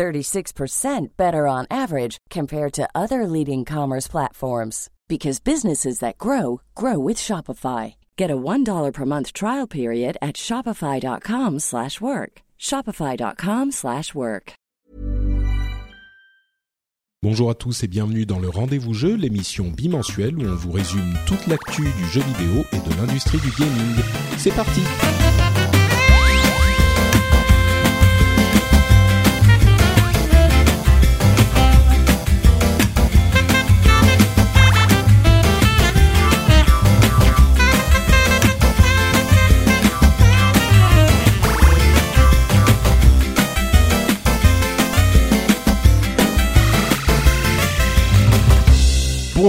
36% better on average compared to other leading commerce platforms because businesses that grow grow with Shopify. Get a $1 per month trial period at shopify.com/work. shopify.com/work. Bonjour à tous et bienvenue dans le Rendez-vous Jeu, l'émission bimensuelle où on vous résume toute l'actu du jeu vidéo et de l'industrie du gaming. C'est parti.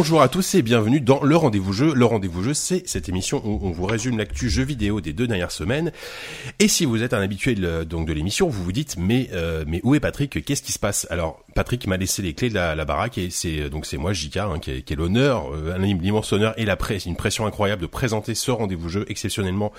Bonjour à tous et bienvenue dans le rendez-vous jeu. Le rendez-vous jeu, c'est cette émission où on vous résume l'actu jeu vidéo des deux dernières semaines. Et si vous êtes un habitué de, donc de l'émission, vous vous dites mais euh, mais où est Patrick? Qu'est-ce qui se passe? Alors Patrick m'a laissé les clés de la, baraque et c'est donc c'est moi Jika hein, qui, est, l'honneur, euh, l'immense honneur et la presse, une pression incroyable de présenter ce rendez-vous jeu exceptionnellement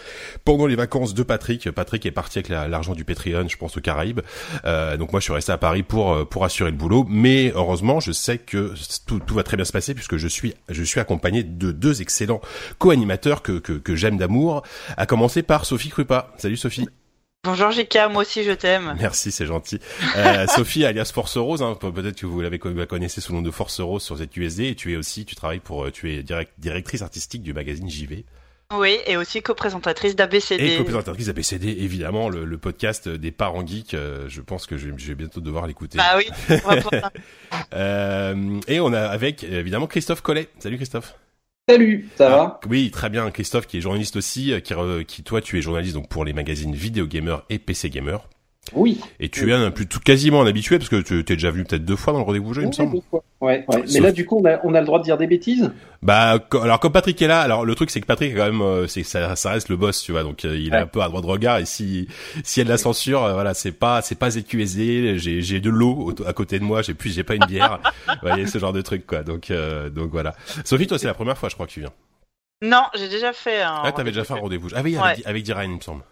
pendant les vacances de Patrick. Patrick est parti avec l'argent du Patreon, je pense aux Caraïbes. Euh, donc moi je suis resté à Paris pour euh, pour assurer le boulot, mais heureusement je sais que tout, tout va très bien se passer puisque je suis je suis accompagné de deux excellents co-animateurs que que, que j'aime d'amour, à commencer par Sophie Krupa. Salut Sophie. Bonjour Jika, moi aussi je t'aime. Merci, c'est gentil. Euh, Sophie, alias Force Rose, hein, peut-être que vous l'avez connaissez sous le nom de Force Rose sur ZQSD, et tu es aussi, tu travailles pour, euh, tu es direct, directrice artistique du magazine JV. Oui, et aussi co-présentatrice d'ABCD. Et co-présentatrice d'ABCD, évidemment, le, le, podcast des parents geeks. Euh, je pense que je, je, vais bientôt devoir l'écouter. Bah oui. euh, et on a avec évidemment Christophe Collet. Salut Christophe. Salut, ça ah, va Oui, très bien. Christophe, qui est journaliste aussi, qui, qui toi, tu es journaliste donc pour les magazines Vidéo Gamer et PC Gamer. Oui. Et tu es un plus quasiment un habitué parce que tu t'es déjà venu peut-être deux fois dans le rendez-vous jeu, il me semble. Deux fois. Ouais, ouais. Mais là, du coup, on a, on a le droit de dire des bêtises? Bah, alors comme Patrick est là, alors le truc c'est que Patrick quand même, euh, c'est ça, ça reste le boss, tu vois, donc euh, il est un peu à droit de regard et si si y a de la censure, euh, voilà, c'est pas c'est pas ZQSD, j'ai j'ai de l'eau à côté de moi, j'ai plus j'ai pas une bière, vous voyez ce genre de truc quoi. Donc donc voilà. Sophie, toi c'est la première fois, je crois que tu viens. Non, j'ai déjà fait un. Ah, t'avais déjà fait un rendez-vous. Ah oui, avec, avec Dirain, il me semble.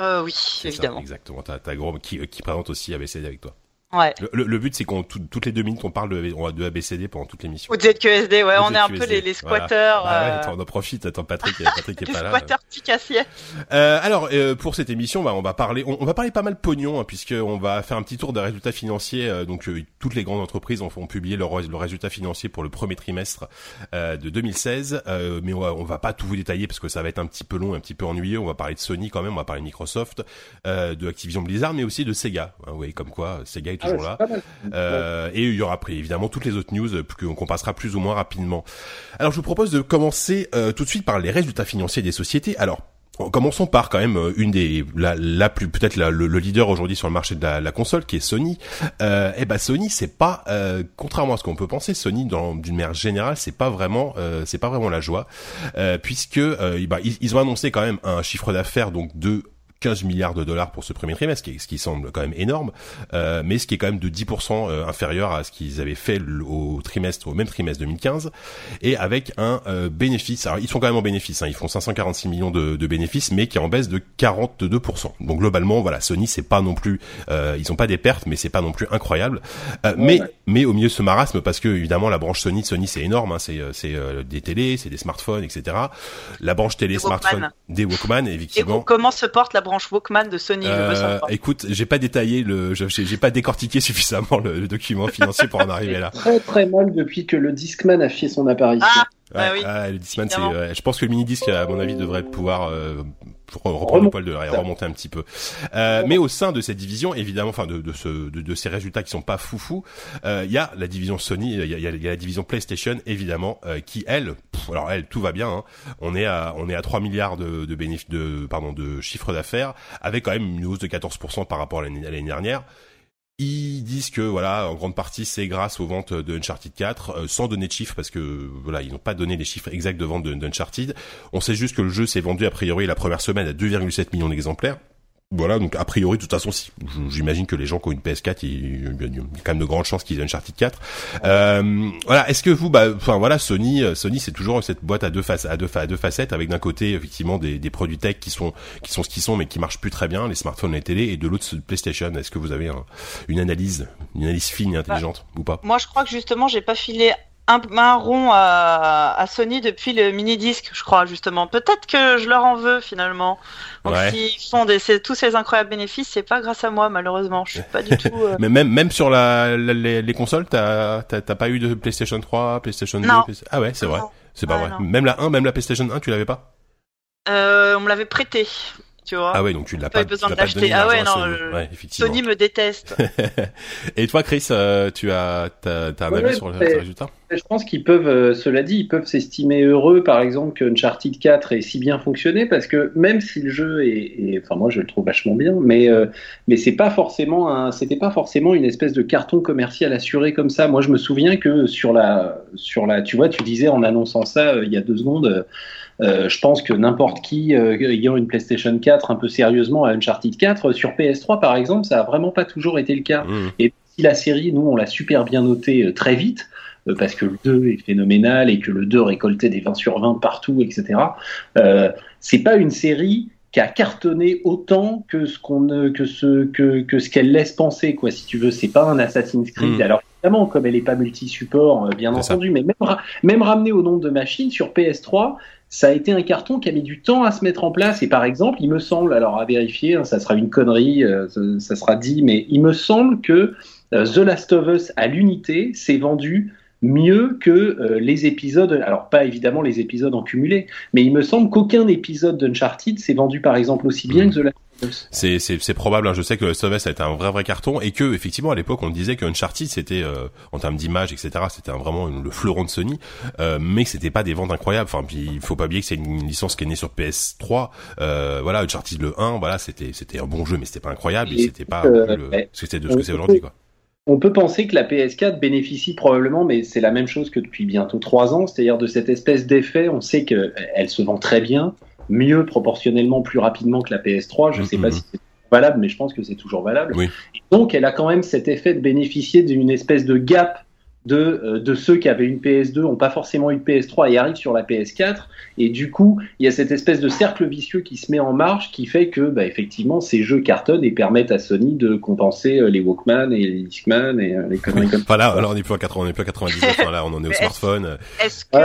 Euh, oui, évidemment. Ça, exactement. T'as, gros qui, qui présente aussi ABCD avec toi. Ouais. Le, le, but, c'est qu'on toutes les deux minutes, on parle de, de ABCD pendant toute l'émission. Ou de ZQSD, ouais, on est un peu les, les squatteurs. Voilà. Ah ouais, attends, on en profite. Attends, Patrick, Patrick est pas là. Les squatteurs. Euh, alors, euh, pour cette émission, bah, on va parler, on, on va parler pas mal pognon, hein, puisque on va faire un petit tour des résultats financiers. Euh, donc, euh, toutes les grandes entreprises ont, ont publié leurs leur résultats financiers pour le premier trimestre euh, de 2016, mais on va, on va pas tout vous détailler parce que ça va être un petit peu long, un petit peu ennuyeux. On va parler de Sony quand même, on va parler de Microsoft, de Activision Blizzard, mais aussi de Sega. Hein, oui, comme quoi, Sega est toujours ah là. Euh, et il y aura après évidemment toutes les autres news euh, qu'on passera plus ou moins rapidement. Alors je vous propose de commencer euh, tout de suite par les résultats financiers des sociétés. Alors Commençons par quand même une des la, la plus peut-être le, le, leader aujourd'hui sur le marché de la, la console qui est Sony. Euh, et ben Sony c'est pas euh, contrairement à ce qu'on peut penser Sony dans d'une manière générale c'est pas vraiment euh, c'est pas vraiment la joie puisque bah, ils, ils, ont annoncé quand même un chiffre d'affaires donc de 15 milliards de dollars pour ce premier trimestre, ce qui, ce qui semble quand même énorme, euh, mais ce qui est quand même de 10% euh, inférieur à ce qu'ils avaient fait au trimestre, au même trimestre 2015, et avec un euh, bénéfice. Alors ils sont quand même en bénéfice, hein, ils font 546 millions de, de, bénéfices, mais qui est en baisse de 42%. Donc globalement, voilà, Sony c'est pas non plus, euh, ils ont pas des pertes, mais c'est pas non plus incroyable. Euh, mais mais au milieu de ce marasme, parce que évidemment la branche Sony, Sony c'est énorme, hein, c'est c'est des télés, c'est des smartphones, etc. La branche télé, smartphone, des Walkman. Et comment se porte la branche Walkman de Sony. Euh, écoute, j'ai pas détaillé le, j'ai pas décortiqué suffisamment le, le, document financier pour en arriver là. Très très mal depuis que le Discman a fait son apparition. Ah, ouais, ah oui. Ah, le Discman, c'est, ouais, je pense que le mini disque, à mon avis, devrait pouvoir euh, reprendre le poil de l'arrière, remonter un petit peu. Euh, mais au sein de cette division, évidemment, enfin de, de, ce, de, de, ces résultats qui sont pas foufous, il euh, y a la division Sony, il y a, y, y a, la division PlayStation, évidemment, euh, qui elle, pff, alors elle, tout va bien. Hein, on est à on est à 3 milliards de, de de pardon, de chiffre d'affaires, avec quand même une hausse de 14% par rapport à l'année dernière ils disent que voilà, en grande partie, c'est grâce aux ventes de Uncharted 4, euh, sans donner de chiffres parce que voilà, ils n'ont pas donné les chiffres exacts de vente d'Uncharted. On sait juste que le jeu s'est vendu a priori la première semaine à 2,7 millions d'exemplaires. Voilà, donc a priori, de toute façon, si, j'imagine que les gens qui ont une PS4, il y a quand même de grandes chances qu'ils aient Uncharted 4. Euh, voilà, est-ce que vous, bah, enfin voilà, Sony, euh, Sony, c'est toujours cette boîte à deux faces, à deux, à deux facettes, avec d'un côté effectivement des, des produits tech qui sont qui sont ce qu'ils sont, mais qui marchent plus très bien, les smartphones, les télé, et de l'autre PlayStation. Est-ce que vous avez une analyse, une analyse fine et intelligente ou pas? Moi, je crois que justement, j'ai pas filé un, un rond à, à, Sony depuis le mini disque, je crois justement. Peut-être que je leur en veux finalement. Donc s'ils font des, tous ces incroyables bénéfices, c'est pas grâce à moi malheureusement. Je suis pas du tout. Euh, Mais même même sur la, les, les, consoles, t'as t'as pas eu de PlayStation 3, PlayStation 2 Ah ouais, c'est vrai. C'est pas vrai. Même la 1, même la PlayStation 1, tu l'avais pas? Euh, On me l'avait prêté tu vois. Ah ouais, donc tu l'as pas, besoin de l'acheter. Ah ouais, non, Sony. Sony me déteste. Et toi, Chris, euh, tu as, t'as, un avis sur le résultat? Je pense qu'ils peuvent, euh, cela dit, ils peuvent s'estimer heureux, par exemple, que Uncharted 4 ait si bien fonctionné, parce que même si le jeu est, enfin moi je le trouve vachement bien, mais euh, mais c'est pas forcément un, c'était pas forcément une espèce de carton commercial assuré comme ça. Moi, je me souviens que sur la, sur la, tu vois, tu disais en annonçant ça il y a deux secondes. Euh, je pense que n'importe qui euh, ayant une PlayStation 4 un peu sérieusement à Uncharted 4 sur PS3 par exemple, ça a vraiment pas toujours été le cas. Mmh. Et si la série, nous, on l'a super bien notée euh, très vite parce que le 2 est phénoménal et que le 2 récoltait des 20 sur 20 partout, etc. Euh, c'est pas une série qui a cartonné autant que ce qu'on que ce que, que ce qu'elle laisse penser quoi si tu veux c'est pas un Assassin's Creed mmh. alors évidemment comme elle est pas multi support bien entendu mais même même ramené au nombre de machines sur PS3 ça a été un carton qui a mis du temps à se mettre en place. Et par exemple, il me semble, alors à vérifier, hein, ça sera une connerie, euh, ça, sera dit, mais il me semble que euh, The Last of Us à l'unité s'est vendu mieux que euh, les épisodes, alors pas évidemment les épisodes en cumulé, mais il me semble qu'aucun épisode d'Uncharted s'est vendu par exemple aussi bien mmh. que The Last c'est c'est probable. Hein. Je sais que Last of Us a été un vrai vrai carton et que effectivement à l'époque on disait que Uncharted c'était euh, en termes d'image etc c'était vraiment le fleuron de Sony, euh, mais que c'était pas des ventes incroyables. Enfin puis il faut pas oublier que c'est une licence qui est née sur PS3. Euh, voilà Uncharted le 1 voilà c'était c'était un bon jeu mais c'était pas incroyable et, c'était pas de ce que c'est aujourd'hui quoi. On peut penser que la PS4 bénéficie probablement, mais c'est la même chose que depuis bientôt trois ans, c'est-à-dire de cette espèce d'effet. On sait qu'elle se vend très bien, mieux proportionnellement plus rapidement que la PS3. Je ne sais pas mm-hmm. si c'est valable, mais je pense que c'est toujours valable. donc, elle a quand même cet effet de bénéficier d'une espèce de gap de, euh, de ceux qui avaient une PS2 ont pas forcément une PS3 et arrivent sur la PS4 et du coup il y a cette espèce de cercle vicieux qui se met en marche qui fait que bah, effectivement ces jeux cartonnent et permettent à Sony de compenser euh, les Walkman et les Discman et euh, les conneries comme ça. Voilà, alors on n'est plus à 80, on est plus à 99, là on en est au smartphone. Est-ce que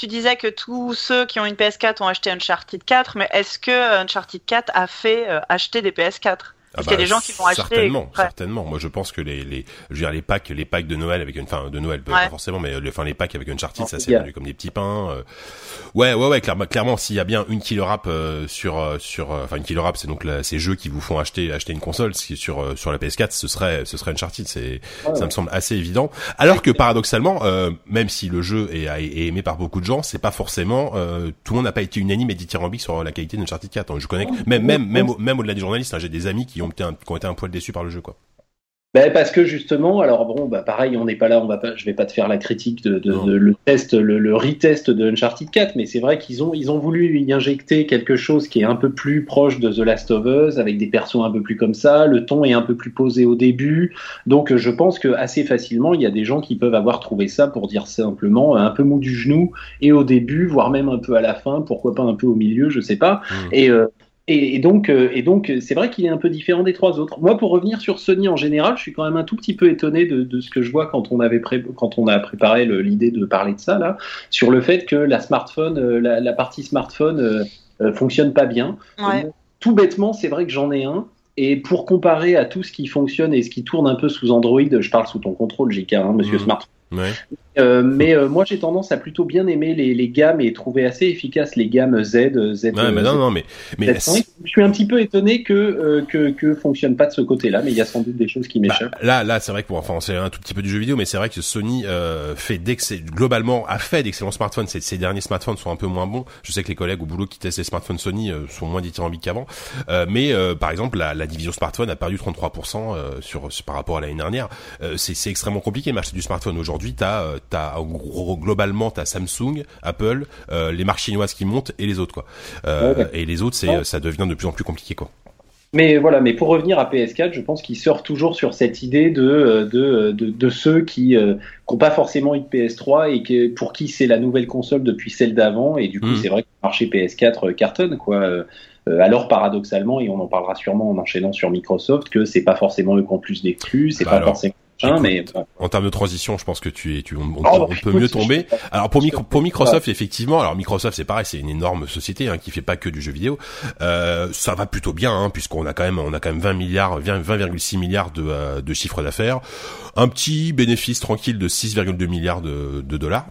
tu disais que tous ceux qui ont une PS4 ont acheté Uncharted 4, mais est-ce que Uncharted 4 a fait euh, acheter des PS4 parce qu'il y a bah, des gens qui vont acheter. Certainement, certainement. Moi, je pense que les, les, je veux dire, les packs, les packs de Noël avec une, enfin, de Noël, pas forcément, mais enfin, les packs avec Uncharted, ça s'est vendu comme des petits pains. Euh. Ouais, ouais, ouais, clairement, clairement, s'il y a bien une killer app euh, sur, euh, sur, enfin, une killer app, c'est donc ces jeux qui vous font acheter, acheter une console, sur, sur la PS4, ce serait, ce serait Uncharted. C'est, ça me semble assez évident. Alors que paradoxalement, même si le jeu est, est, aimé par beaucoup de gens, c'est pas forcément, tout le monde n'a pas été unanime et dithyrambique sur la qualité d'Uncharted 4. Je connais, même, même, même, même au-delà des journalistes, hein, j'ai des amis qui qui ont été un, qui ont été un poil déçus par le jeu, quoi. Ben parce que justement, alors bon, bah pareil, on n'est pas là, on va pas, je vais pas te faire la critique de, de, le test, le, le retest de Uncharted 4, mais c'est vrai qu'ils ont, ils ont voulu y injecter quelque chose qui est un peu plus proche de The Last of Us, avec des persos un peu plus comme ça, le ton est un peu plus posé au début, donc je pense que assez facilement, il y a des gens qui peuvent avoir trouvé ça, pour dire simplement, un peu mou du genou, et au début, voire même un peu à la fin, pourquoi pas un peu au milieu, je sais pas, mmh. et euh, et, donc, euh, et donc, c'est vrai qu'il est un peu différent des trois autres. Moi, pour revenir sur Sony en général, je suis quand même un tout petit peu étonné de, ce que je vois quand on avait quand on a préparé l'idée de parler de ça là, sur le fait que la smartphone, euh, la, partie smartphone euh, fonctionne pas bien. tout bêtement, c'est vrai que j'en ai un. Et pour comparer à tout ce qui fonctionne et ce qui tourne un peu sous Android, je parle sous ton contrôle, JK, hein, Monsieur mmh. Smartphone. Euh, mais euh, moi, j'ai tendance à plutôt bien aimer les, les, gammes et trouver assez efficaces les gammes Z, Z. Ouais, mais non, non, mais, mais je suis un petit peu étonné que euh, que que fonctionne pas de ce côté-là, mais il y a sans doute des choses qui m'échappent. Bah, là, là, c'est vrai que bon, enfin, c'est un tout petit peu du jeu vidéo, mais c'est vrai que Sony fait globalement a fait d'excellents smartphones. Ces, ces, derniers smartphones sont un peu moins bons. Je sais que les collègues au boulot qui testent les smartphones Sony sont moins dithyrambiques qu'avant, mais par exemple, la, la, division smartphone a perdu 33% sur, sur, par rapport à l'année dernière. c'est extrêmement compliqué d'acheter du smartphone aujourd'hui. T'as t'as globalement t'as Samsung, Apple, euh, les marques chinoises qui montent et les autres quoi. Euh, et les autres c'est ça devient de plus en plus compliqué quoi. Mais voilà, mais pour revenir à PS4, je pense qu'il sort toujours sur cette idée de euh, de, de, de ceux qui n'ont pas forcément eu de PS3 et que, pour qui c'est la nouvelle console depuis celle d'avant et du coup mm. c'est vrai que le marché PS4 cartonne quoi. alors paradoxalement et on en parlera sûrement en enchaînant sur Microsoft que c'est pas forcément eux qui ont plus d'exclus, c'est bah pas forcément mais en termes de transition, je pense que tu es, tu, on, oh, bah, peut mieux tomber. Alors pour, pour Microsoft, effectivement, alors Microsoft c'est pareil, c'est une énorme société hein, qui fait pas que du jeu vidéo. Euh, ça va plutôt bien, hein, puisqu'on a quand même, on a quand même 20 milliards, 20,6 milliards de, euh, de chiffre d'affaires, un petit bénéfice tranquille de 6,2 milliards de, de dollars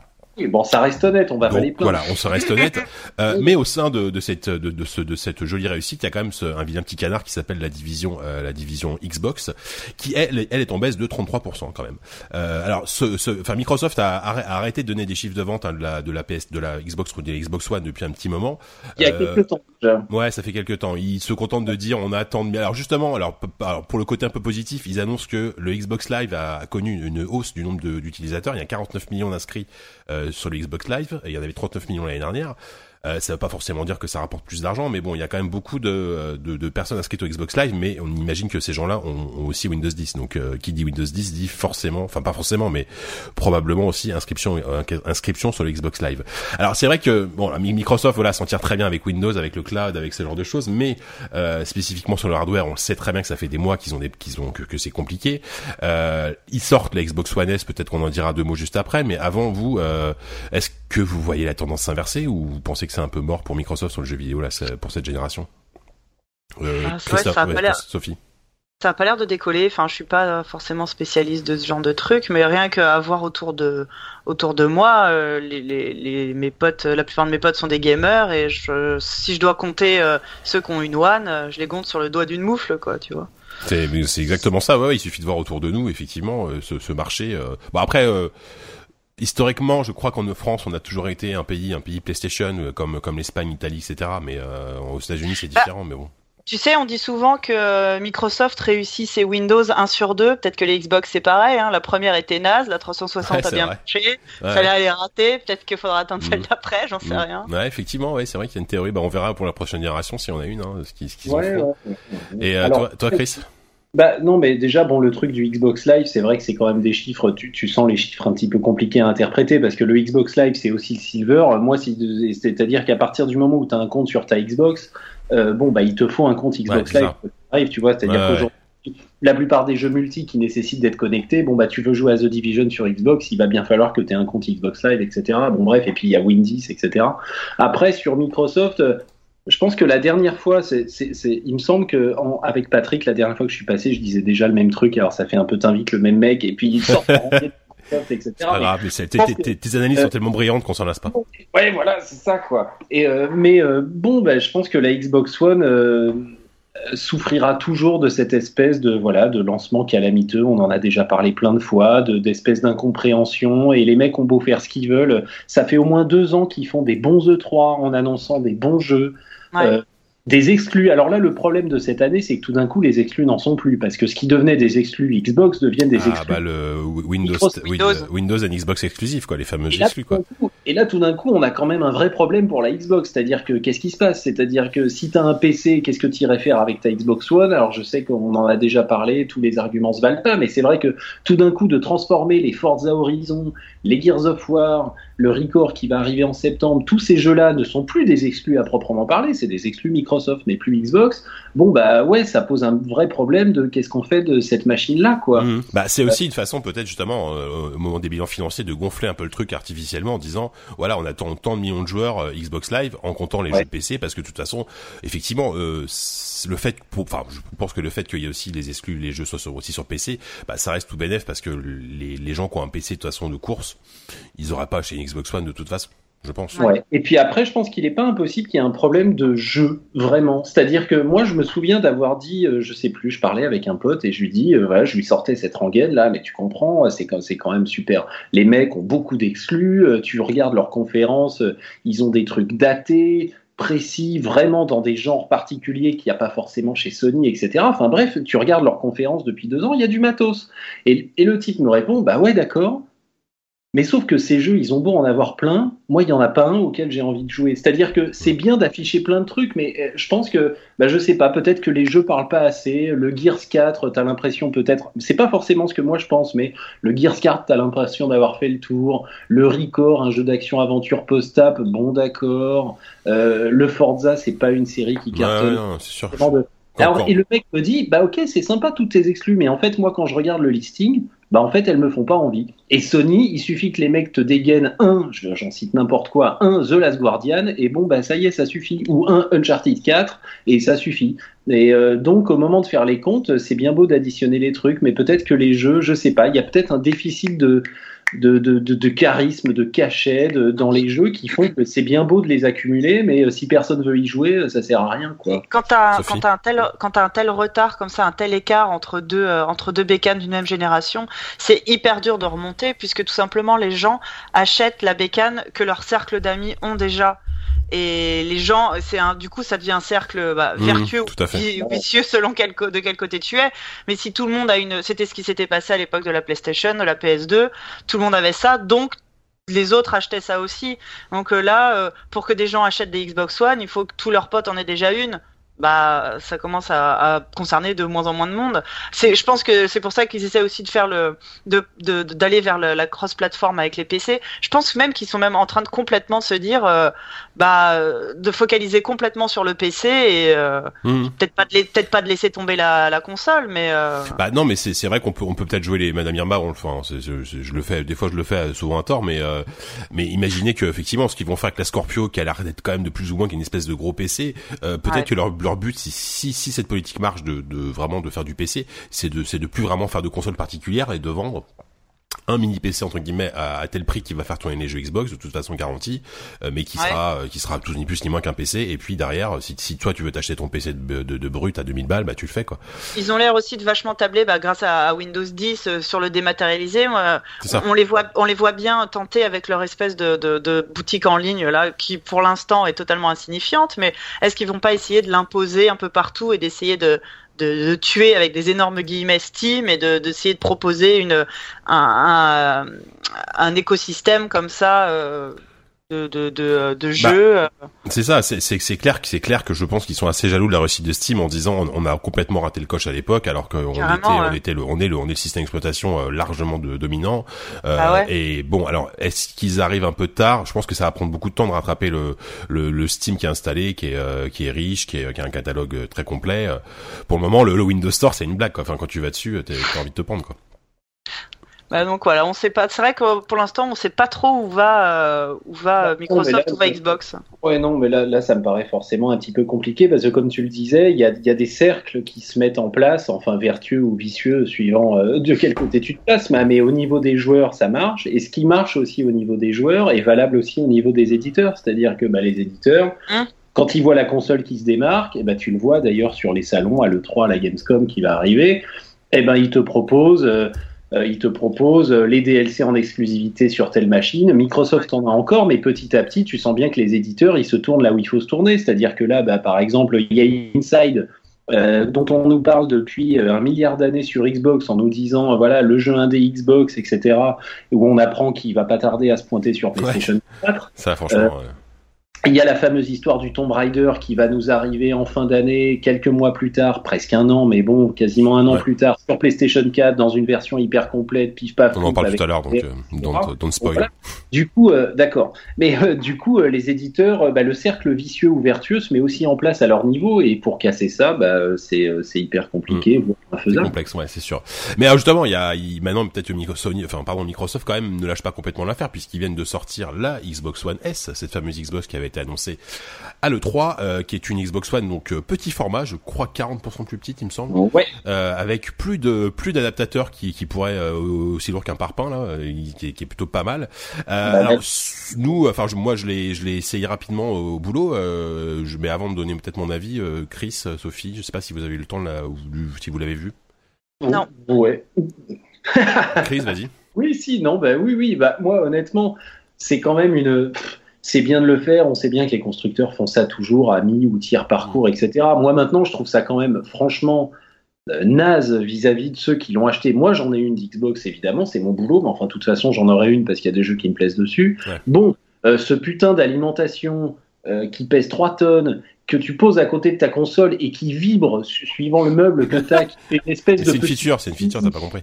bon, ça reste honnête, on va Donc, Voilà, on se reste honnête. Euh, mais au sein de, de cette de, de, ce, de cette jolie réussite, il y a quand même ce, un vilain petit canard qui s'appelle la division euh, la division Xbox, qui elle, elle est en baisse de 33% quand même. Euh, alors, ce, ce, enfin Microsoft a, arrêté de donner des chiffres de vente hein, de la de la PS de la Xbox de la Xbox One depuis un petit moment. Il y a quelques temps déjà. Ouais, ça fait quelques temps. Ils se contentent de dire on attend de Alors justement, alors, alors pour le côté un peu positif, ils annoncent que le Xbox Live a connu une hausse du nombre d'utilisateurs. Il y a 49 millions d'inscrits euh, sur le Xbox Live, et il y en avait 39 millions l'année dernière. Euh, ça veut pas forcément dire que ça rapporte plus d'argent, mais bon, il y a quand même beaucoup de, euh, de, de, personnes inscrites au Xbox Live, mais on imagine que ces gens-là ont, ont, aussi Windows 10. Donc, euh, qui dit Windows 10 dit forcément, enfin pas forcément, mais probablement aussi inscription, euh, inscription sur le Xbox Live. Alors c'est vrai que bon, Microsoft voilà s'en tire très bien avec Windows, avec le cloud, avec ce genre de choses, mais spécifiquement sur le hardware, on sait très bien que ça fait des mois qu'ils ont des, qu'ils ont que, que c'est compliqué. ils sortent la Xbox One S, peut-être qu'on en dira deux mots juste après, mais avant vous, est-ce que vous voyez la tendance s'inverser ou vous pensez que c'est un peu mort pour Microsoft sur le jeu vidéo là pour cette génération euh, ah, ça l'air... Sophie. Ça a pas l'air de décoller. Enfin, je suis pas forcément spécialiste de ce genre de truc, mais rien qu'à voir autour de autour de moi, euh, les, les, mes potes, la plupart de mes potes sont des gamers et je, si je dois compter euh, ceux qui ont une One, je les compte sur le doigt d'une moufle, quoi, tu vois. C'est, exactement ça. Ouais, il suffit de voir autour de nous, effectivement, ce, ce marché. Bon après historiquement, je crois qu'en France, on a toujours été un pays, un pays PlayStation, euh, comme comme l'Espagne, l'Italie, etc. Mais euh, aux États-Unis, c'est bah, différent, mais bon. Tu sais, on dit souvent que Microsoft réussit ses Windows 1 sur 2. Peut-être que les Xbox, c'est pareil. Hein. La première était naze, la 360 a bien marché. Celle-là, elle est ratée. Peut-être qu'il faudra attendre celle mm. d'après, j'en sais mm. rien. Ouais, effectivement, ouais, c'est vrai qu'il y a une théorie. Bah, on verra pour la prochaine génération si on a une, hein, ce qu'ils qu ouais, en font. Et euh, toi, toi, Chris? Bah non, mais déjà, bon, le truc du Xbox Live, c'est vrai que c'est quand même des chiffres, tu, tu, sens les chiffres un petit peu compliqués à interpréter, parce que le Xbox Live, c'est aussi le Silver. Moi, c'est-à-dire qu'à partir du moment où tu as un compte sur ta Xbox, euh, bon, bah, il te faut un compte Xbox Live, tu vois, c'est-à-dire qu'aujourd'hui, la plupart des jeux multi qui nécessitent d'être connectés, bon, bah, tu veux jouer à The Division sur Xbox, il va bien falloir que tu aies un compte Xbox Live, etc. Bon, bref, et puis il y a Windows, etc. Après, sur Microsoft, je pense que la dernière fois, c'est, il me semble que avec Patrick, la dernière fois que je suis passé, je disais déjà le même truc. Alors ça fait un peu t'invite le même mec et puis il sort. etc. C'est pas grave, mais tes, analyses sont euh, tellement brillantes qu'on s'en lasse pas. Ouais, voilà, c'est ça quoi. Et euh, mais euh, bon, bah, je pense que la Xbox One souffrira toujours de cette espèce de voilà de lancement calamiteux. On en a déjà parlé plein de fois, de d'espèce d'incompréhension. Et les mecs ont beau faire ce qu'ils veulent, ça fait au moins deux ans qu'ils font des bons E3 en annonçant des bons jeux. Euh, des exclus. Alors là, le problème de cette année, c'est que tout d'un coup, les exclus n'en sont plus parce que ce qui devenait des exclus Xbox deviennent des ah, exclus. Bah le Windows, Windows, Windows et Xbox exclusifs, quoi, les fameux exclus, quoi. et là, tout d'un coup, on a quand même un vrai problème pour la Xbox. C'est-à-dire que qu'est-ce qui se passe? C'est-à-dire que si tu as un PC, qu'est-ce que tu irais faire avec ta Xbox One? Alors, je sais qu'on en a déjà parlé, tous les arguments se valent pas, mais c'est vrai que tout d'un coup, de transformer les Forza Horizon, les Gears of War, le Record qui va arriver en septembre, tous ces jeux-là ne sont plus des exclus à proprement parler, c'est des exclus Microsoft n'est plus Xbox, bon bah ouais, ça pose un vrai problème de qu'est-ce qu'on fait de cette machine-là, quoi. Mhm. Bah c'est aussi une façon peut-être justement euh, au moment des bilans financiers de gonfler un peu le truc artificiellement en disant voilà on attend tant de millions de joueurs euh, Xbox Live en comptant les jeux PC parce que de toute façon effectivement euh, le fait enfin je pense que le fait qu'il y ait aussi les exclus les jeux soient aussi sur PC bah ça reste tout bénéf parce que les, les gens qui ont un PC de toute façon de course ils auraient pas chez une Xbox One de toute façon je pense. Et puis après, je pense qu'il n'est pas impossible qu'il y ait un problème de jeu, vraiment. C'est-à-dire que moi, je me souviens d'avoir dit, euh, je sais plus, je parlais avec un pote et je lui dis, euh, je lui sortais cette rengaine là, mais tu comprends, c'est quand, c'est quand même super. Les mecs ont beaucoup d'exclus, euh, tu regardes leurs conférences, ils ont des trucs datés, précis, vraiment dans des genres particuliers qu'il n'y a pas forcément chez Sony, etc. Enfin bref, tu regardes leurs conférences depuis deux ans, il y a du matos. Et, et le type me répond, bah ouais, d'accord, mais sauf que ces jeux, ils ont beau en avoir plein, moi, il n'y en a pas un auquel j'ai envie de jouer. C'est-à-dire que c'est bien d'afficher plein de trucs, mais euh, je pense que, bah, je sais pas, peut-être que les jeux parlent pas assez. Le Gears 4, t'as l'impression peut-être, c'est pas forcément ce que moi je pense, mais le Gears 4, t'as l'impression d'avoir fait le tour. Le Record, un jeu d'action-aventure post-app, bon d'accord. Euh, le Forza, c'est pas une série qui cartonne. Ouais, c'est sûr. Alors, et le mec me dit, bah ok, c'est sympa toutes tes exclus, mais en fait, moi, quand je regarde le listing, bah en fait, elles me font pas envie. Et Sony, il suffit que les mecs te dégainent un, j'en cite n'importe quoi, un The Last Guardian, et bon, bah ça y est, ça suffit. Ou un Uncharted 4, et ça suffit. Et euh, donc, au moment de faire les comptes, c'est bien beau d'additionner les trucs, mais peut-être que les jeux, je sais pas, il y a peut-être un déficit de, de, de, de, charisme, de cachet dans les jeux qui font que c'est bien beau de les accumuler, mais euh, si personne veut y jouer, euh, ça sert à rien. Quoi. Quand tu as, un tel, quand as un tel retard comme ça, un tel écart entre deux, euh, entre deux bécanes d'une même génération, c'est hyper dur de remonter puisque tout simplement les gens achètent la bécane que leur cercle d'amis ont déjà et les gens, c'est un, du coup, ça devient un cercle bah, mmh, vertueux ou vicieux selon quel, de quel côté tu es. Mais si tout le monde a une, c'était ce qui s'était passé à l'époque de la PlayStation, de la PS2, tout le monde avait ça, donc les autres achetaient ça aussi. Donc euh, là, euh, pour que des gens achètent des Xbox One, il faut que tous leurs potes en aient déjà une bah ça commence à, à, concerner de moins en moins de monde. C'est, je pense que c'est pour ça qu'ils essaient aussi de faire le, de, d'aller vers la cross-platform avec les PC. Je pense même qu'ils sont même en train de complètement se dire, euh, bah, de focaliser complètement sur le PC et euh, mmh. peut-être pas de peut-être pas de laisser tomber la, la console, mais. Euh... Bah non, mais c'est, vrai qu'on peut on peut peut-être jouer les Madame Irma. On le fait, hein, je, je, le fais des fois, je le fais souvent à tort, mais euh, mais imaginez que effectivement, ce qu'ils vont faire avec la Scorpio, qui a l'air d'être quand même de plus ou moins qu'une espèce de gros PC, euh, peut-être que leur leur but, si, si, si cette politique marche de, de vraiment de faire du PC, c'est de, c'est de plus vraiment faire de consoles particulières et de vendre un mini PC entre guillemets à, tel prix qui va faire tourner les jeux Xbox de toute façon garantie euh, mais qui sera euh, qui sera tout ni plus ni moins qu'un PC et puis derrière si, si toi tu veux t'acheter ton PC de, de, de, brut à 2000 balles bah tu le fais quoi. Ils ont l'air aussi de vachement tabler bah, grâce à, Windows 10 euh, sur le dématérialisé. On, les voit on les voit bien tenter avec leur espèce de, de, boutique en ligne là qui pour l'instant est totalement insignifiante mais est-ce qu'ils vont pas essayer de l'imposer un peu partout et d'essayer de de, tuer avec des énormes guillemets Steam et d'essayer de, proposer une, un, un, écosystème comme ça euh, de, de, de, de bah, jeux. c'est ça, c'est, c'est, clair, c'est clair que je pense qu'ils sont assez jaloux de la réussite de Steam en disant on, a complètement raté le coche à l'époque alors qu'on était, on était le, on est le, on est le système d'exploitation euh, largement de, dominant. Euh, ah Et bon, alors est-ce qu'ils arrivent un peu tard? Je pense que ça va prendre beaucoup de temps de rattraper le, le, le Steam qui est installé, qui est, euh, qui est riche, qui, est, qui a un catalogue très complet. Pour le moment, le, le Windows Store c'est une blague. Quoi. Enfin, quand tu vas dessus, t'as envie de te prendre quoi. Bah donc voilà, on sait pas. C'est vrai que pour l'instant, on sait pas trop où va euh, où va Microsoft, où va Xbox. Ouais, non, mais là, là, ça me paraît forcément un petit peu compliqué parce que comme tu le disais, il y a, y a, des cercles qui se mettent en place, enfin vertueux ou vicieux, suivant euh, de quel côté tu te places. Mais, au niveau des joueurs, ça marche. Et ce qui marche aussi au niveau des joueurs est valable aussi au niveau des éditeurs. C'est-à-dire que bah, les éditeurs, hein quand ils voient la console qui se démarque, et eh ben, tu le vois d'ailleurs sur les salons, à l'E3, à la Gamescom qui va arriver, et eh ben, ils te proposent. Euh, euh, ils te proposent euh, les DLC en exclusivité sur telle machine. Microsoft en a encore, mais petit à petit, tu sens bien que les éditeurs, ils se tournent là où il faut se tourner. C'est-à-dire que là, bah, par exemple, il y a Inside, euh, dont on nous parle depuis un milliard d'années sur Xbox en nous disant voilà le jeu indé Xbox etc où on apprend qu'il va pas tarder à se pointer sur PlayStation 4 ça franchement il y a la fameuse histoire du Tomb Raider qui va nous arriver en fin d'année, quelques mois plus tard, presque un an, mais bon, quasiment un an plus tard, sur PlayStation 4, dans une version hyper complète, pif paf. On en parle tout à l'heure, donc euh, don't, spoil. Du coup, euh, d'accord. Mais euh, du coup, les éditeurs, bah, le cercle vicieux ou vertueux se met aussi en place à leur niveau, et pour casser ça, bah, c'est hyper compliqué, mm. C'est complexe, ouais, c'est sûr. Mais justement, il y a maintenant peut-être que Microsoft, enfin pardon, Microsoft quand même ne lâche pas complètement l'affaire puisqu'ils viennent de sortir la Xbox One S, cette fameuse Xbox qui avait été annoncé à l'E3, euh, qui est une Xbox One, donc euh, petit format, je crois 40% plus petite, il me semble, ouais. euh, avec plus de plus d'adaptateurs qui, qui pourraient euh, aussi lourd qu'un parpaing là, qui, qui, est plutôt pas mal. Bah, alors, nous, enfin moi je l'ai je l'ai essayé rapidement au boulot, je, mais avant de donner peut-être mon avis, Chris, Sophie, je sais pas si vous avez eu le temps là, ou si vous l'avez vu. Non. Ouais. Chris, vas-y. Oui, si, non, bah oui, oui, bah moi honnêtement, c'est quand même une c'est bien de le faire. On sait bien que les constructeurs font ça toujours à mi ou tiers parcours, mm. etc. Moi maintenant, je trouve ça quand même franchement euh, naze vis-à-vis de ceux qui l'ont acheté. Moi, j'en ai une d'Xbox, évidemment, c'est mon boulot, mais enfin, de toute façon, j'en aurai une parce qu'il y a des jeux qui me plaisent dessus. Bon, euh, ce putain d'alimentation euh, qui pèse 3 tonnes, que tu poses à côté de ta console et qui vibre suivant le meuble que tu as, qui fait une espèce de. C'est une feature, c'est une feature, t'as pas compris.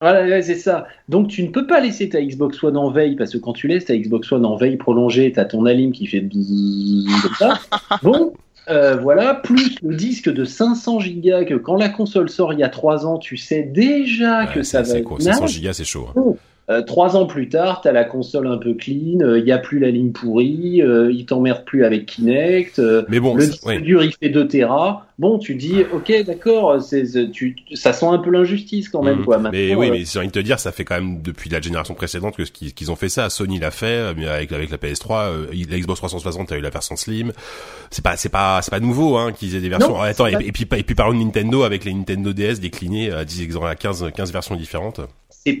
Voilà, c'est ça. Donc tu ne peux pas laisser ta Xbox One en veille parce que quand tu laisses ta Xbox One en veille prolongée, t'as ton alim qui fait comme ça. Bon, euh, voilà, plus le disque de 500 Go que quand la console sort il y a 3 ans, tu sais déjà que ça va. Quoi, 500 Go, c'est chaud. Hein. Euh, trois ans plus tard, tu as la console un peu clean, il euh, n'y a plus la ligne pourrie, euh, il t'emmerde plus avec Kinect, mais bon, le disque dur il fait 2 Tera. Bon, tu dis, ok, d'accord, ça sent un peu l'injustice quand même, mmh. quoi. mais oui, mais j'ai envie de te dire, ça fait quand même depuis la génération précédente que qu'ils ont fait ça. Sony l'a fait, mais avec, avec la PS3, la Xbox 360 a eu la version Slim. C'est pas, c'est pas, c'est pas nouveau, hein, qu'ils aient des versions. attends, et, puis, et puis par Nintendo avec les Nintendo DS déclinés à 10 à 15, 15 versions différentes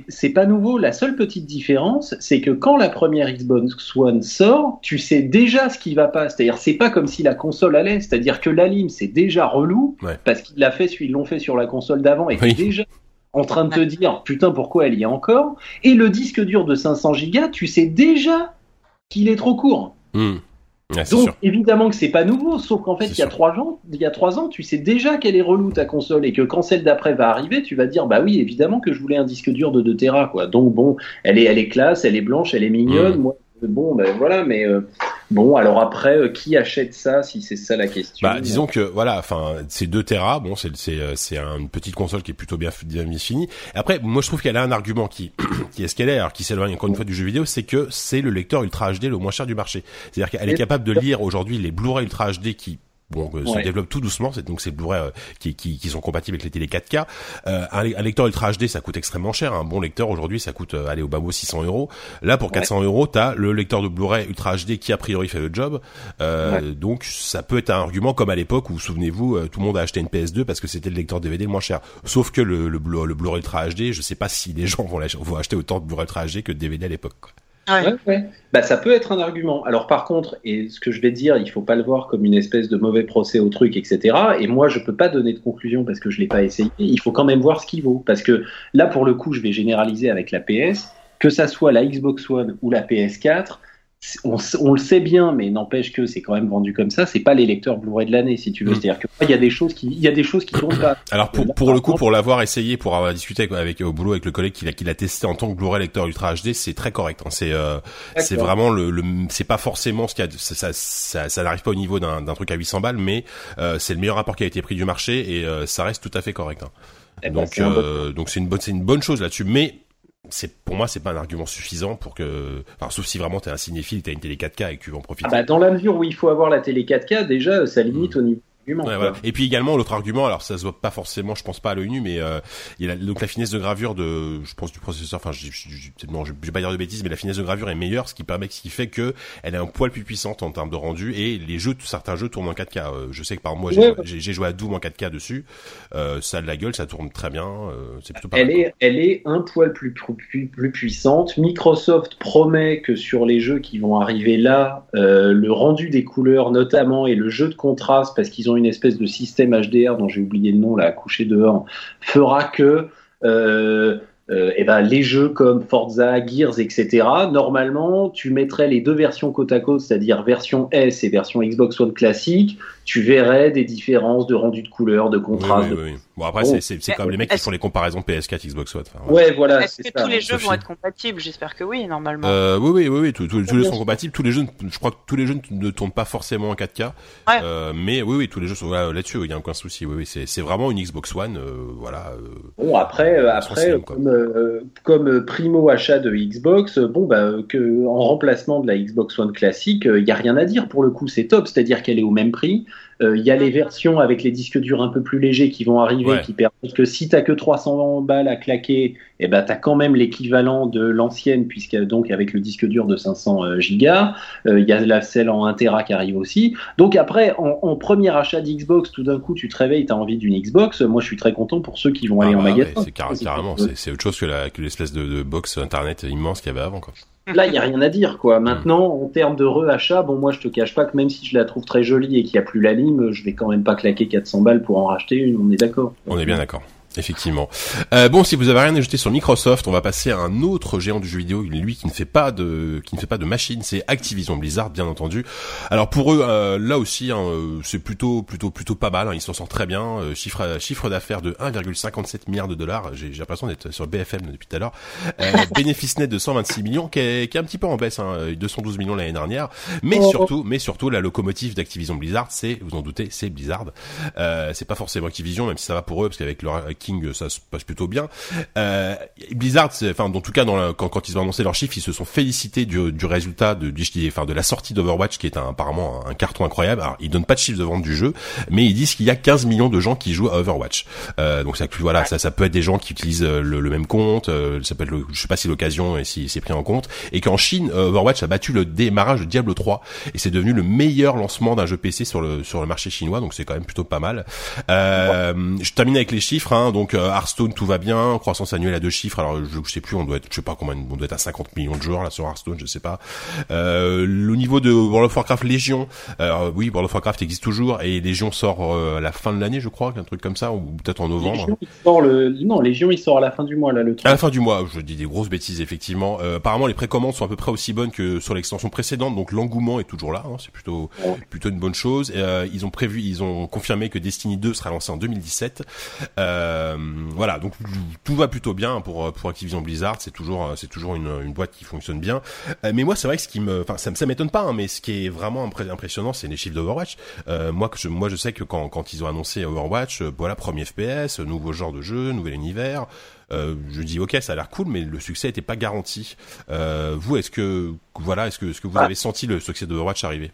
c'est pas nouveau. La seule petite différence, c'est que quand la première Xbox One sort, tu sais déjà ce qui va pas. C'est-à-dire, c'est pas comme si la console allait. C'est-à-dire que la lime, c'est déjà relou parce qu'ils l'a fait, ils l'ont fait sur la console d'avant et oui. déjà en train de te dire putain pourquoi elle y est encore? Et le disque dur de 500 Go, tu sais déjà qu'il est trop court. Donc évidemment que c'est pas nouveau, sauf qu'en fait il y a trois ans, il y a trois ans, tu sais déjà qu'elle est relou ta console et que quand celle d'après va arriver, tu vas dire bah oui évidemment que je voulais un disque dur de 2 Tera quoi. Donc bon, elle est elle est classe, elle est blanche, elle est mignonne. Mm. Moi bon ben voilà mais euh, bon alors après euh, qui achète ça si c'est ça la question bah disons que voilà enfin c'est 2 Tera bon c'est c'est euh, c'est une petite console qui est plutôt bien bien finie. Après moi je trouve qu'elle a un argument qui qui est ce qu'elle est alors qui s'éloigne encore une fois du jeu vidéo c'est que c'est le lecteur Ultra HD le moins cher du marché. C'est-à-dire qu'elle est capable de lire aujourd'hui les Blu-ray Ultra HD qui bon, euh, se développe tout doucement. C'est donc c'est Blu-ray euh, qui, qui, qui, sont compatibles avec les télé 4K. Euh, un, lecteur Ultra HD, ça coûte extrêmement cher. Un bon lecteur aujourd'hui, ça coûte aller au bas mot 600 euros. Là, pour 400 euros, t'as le lecteur de Blu-ray Ultra HD qui a priori fait le job. Donc ça peut être un argument comme à l'époque où souvenez-vous, tout le monde a acheté une PS2 parce que c'était le lecteur DVD le moins cher. Sauf que le, le, le Blu-ray Ultra HD, je sais pas si les gens vont, vont acheter autant de Blu-ray Ultra HD que de DVD à l'époque. Ouais. Bah, ça peut être un argument. Alors par contre, et ce que je vais dire, il faut pas le voir comme une espèce de mauvais procès au truc, etc. Et moi, je peux pas donner de conclusion parce que je l'ai pas essayé. Il faut quand même voir ce qu'il vaut. Parce que là, pour le coup, je vais généraliser avec la PS. Que ça soit la Xbox One ou la PS4, on, le sait bien, mais n'empêche que c'est quand même vendu comme ça. C'est pas les lecteurs Blu-ray de l'année, si tu veux. Mm. C'est-à-dire qu'il y a des choses qui, il y a des choses qui tournent pas. Alors pour, pour le coup, pour l'avoir essayé, pour avoir discuté avec, au boulot avec le collègue qui l'a, qui l'a testé en tant que Blu-ray lecteur Ultra HD, c'est très correct. Hein. C'est, euh, c'est vraiment le, le c'est pas forcément ce qu'il y a, ça, ça, ça, n'arrive pas au niveau d'un, d'un truc à 800 balles, mais euh, c'est le meilleur rapport qui a été pris du marché et euh, ça reste tout à fait correct. Hein. Eh ben, donc, euh, donc c'est une bonne, c'est une bonne chose là-dessus, mais c'est pour moi c'est pas un argument suffisant pour que enfin sauf si vraiment t'es un cinéphile t'as une télé 4K et que tu veux en profiter ah bah, dans la mesure où il faut avoir la télé 4K déjà ça limite mmh. au niveau et puis également l'autre argument, alors ça se voit pas forcément, je pense pas à l'œil nu, mais euh, il y a la, donc la finesse de gravure de, je pense du processeur. Enfin, je, je, je, vais pas dire de bêtises, mais la finesse de gravure est meilleure, ce qui permet, ce qui fait que elle est un poil plus puissante en termes de rendu et les jeux, certains jeux tournent en 4K. Euh, je sais que par moi j'ai joué à Doom en 4K dessus, euh, ça a de la gueule, ça tourne très bien. Euh, c'est plutôt pas elle est, elle est un poil plus, plus, plus puissante. Microsoft promet que sur les jeux qui vont arriver là, euh, le rendu des couleurs notamment et le jeu de contraste, parce qu'ils ont une espèce de système HDR dont j'ai oublié le nom là, couché dehors, fera que euh, euh, eh ben, les jeux comme Forza, Gears, etc., normalement, tu mettrais les deux versions côte à côte, c'est-à-dire version S et version Xbox One classique, tu verrais des différences de rendu de couleur, de contraste. Oui, oui, oui. Bon, après, oh. c'est comme les mecs qui font les comparaisons PS4, Xbox One. Enfin, ouais. voilà. Est-ce que tous les jeux vont être compatibles? J'espère que oui, normalement. Euh, oui, oui, oui, oui, tous, les jeux sont compatibles. Tous les jeux, je crois que tous les jeux ne tournent pas forcément en 4K. Ouais. Euh, mais oui, oui, tous les jeux sont là-dessus. Il y a aucun souci. Oui, oui, c'est vraiment une Xbox One. Euh, voilà. Euh, bon, après, euh, après, comme, euh, comme primo achat de Xbox, bon, bah, que en remplacement de la Xbox One classique, il y a rien à dire pour le coup. C'est top, c'est-à-dire qu'elle est au même prix. Euh, il y a les versions avec les disques durs un peu plus légers qui vont arriver, qui permettent que si t'as que 300 balles à claquer, eh ben t'as quand même l'équivalent de l'ancienne, puisque donc avec le disque dur de 500 euh, gigas, euh, il y a la celle en 1 Tera qui arrive aussi. Donc après, en, premier achat d'Xbox, tout d'un coup, tu te réveilles, t'as envie d'une Xbox. Moi, je suis très content pour ceux qui vont aller ah en bah magasin. C'est carrément, c'est autre chose que l'espèce de, de box internet immense qu'il y avait avant. Quoi. Là, il n'y a rien à dire, quoi. Maintenant, en termes de reachat, bon, moi, je te cache pas que même si je la trouve très jolie et qu'il n'y a plus la lime, je vais quand même pas claquer 400 balles pour en racheter une, on est d'accord. On est bien d'accord. Effectivement. Euh, bon, si vous avez rien à ajouter sur Microsoft, on va passer à un autre géant du jeu vidéo, lui qui ne fait pas de qui ne fait pas de machine, c'est Activision Blizzard, bien entendu. Alors pour eux, euh, là aussi, hein, euh, c'est plutôt plutôt plutôt pas mal. Hein, ils s'en sortent très bien. Euh, chiffre chiffre d'affaires de 1,57 milliard de dollars. J'ai l'impression d'être sur BFM depuis tout à l'heure. bénéfice net de 126 millions, qui est, qui est un petit peu en baisse, hein, 212 millions l'année dernière. Mais oh. surtout, mais surtout, la locomotive d'Activision Blizzard, c'est, vous en doutez, c'est Blizzard. c'est pas forcément Activision, même si ça va pour eux, parce qu'avec leur King, ça se passe plutôt bien. Euh, Blizzard, enfin, en tout cas, dans quand, quand, ils ont annoncé leurs chiffres, ils se sont félicités du, du résultat de, du, enfin, de la sortie d'Overwatch, qui est un, apparemment un carton incroyable. Alors, ils donnent pas de chiffres de vente du jeu, mais ils disent qu'il y a 15 millions de gens qui jouent à Overwatch. Euh, donc ça, voilà, ça, ça peut être des gens qui utilisent euh, le, le même compte. Euh, ça peut être, le, je sais pas si l'occasion et si c'est pris en compte. Et qu'en Chine, euh, Overwatch a battu le démarrage de Diablo 3 et c'est devenu le meilleur lancement d'un jeu PC sur le sur le marché chinois. Donc c'est quand même plutôt pas mal. Euh, je termine avec les chiffres. Hein, donc Hearthstone, tout va bien, croissance annuelle à deux chiffres. Alors je, je sais plus, on doit être, je sais pas comment, on doit être à 50 millions de joueurs là sur Hearthstone, je sais pas. Euh, le niveau de World of Warcraft Légion, euh, oui, World of Warcraft existe toujours et Légion sort euh, à la fin de l'année, je crois, un truc comme ça, ou peut-être en novembre. Légion, il sort le, non, Légion, il sort à la fin du mois là, le. À la fin du mois, je dis des grosses bêtises effectivement. Euh, apparemment, les précommandes sont à peu près aussi bonnes que sur l'extension précédente, donc l'engouement est toujours là. Hein, c'est plutôt, plutôt une bonne chose. Euh, ils ont prévu, ils ont confirmé que Destiny 2 sera lancé en 2017. Voilà, donc tout va plutôt bien pour pour Activision Blizzard. C'est toujours c'est toujours une, une boîte qui fonctionne bien. Euh, mais moi, c'est vrai que ce qui me, enfin, ça, ça m'étonne pas, hein, mais ce qui est vraiment impressionnant, c'est les chiffres d'Overwatch. Euh, moi, que je, moi, je sais que quand quand ils ont annoncé Overwatch, euh, voilà, premier FPS, nouveau genre de jeu, nouvel univers. Euh, je dis ok, ça a l'air cool, mais le succès n'était pas garanti. Euh, vous, est-ce que voilà, est-ce que est-ce que vous ah. avez senti le succès d'Overwatch arriver?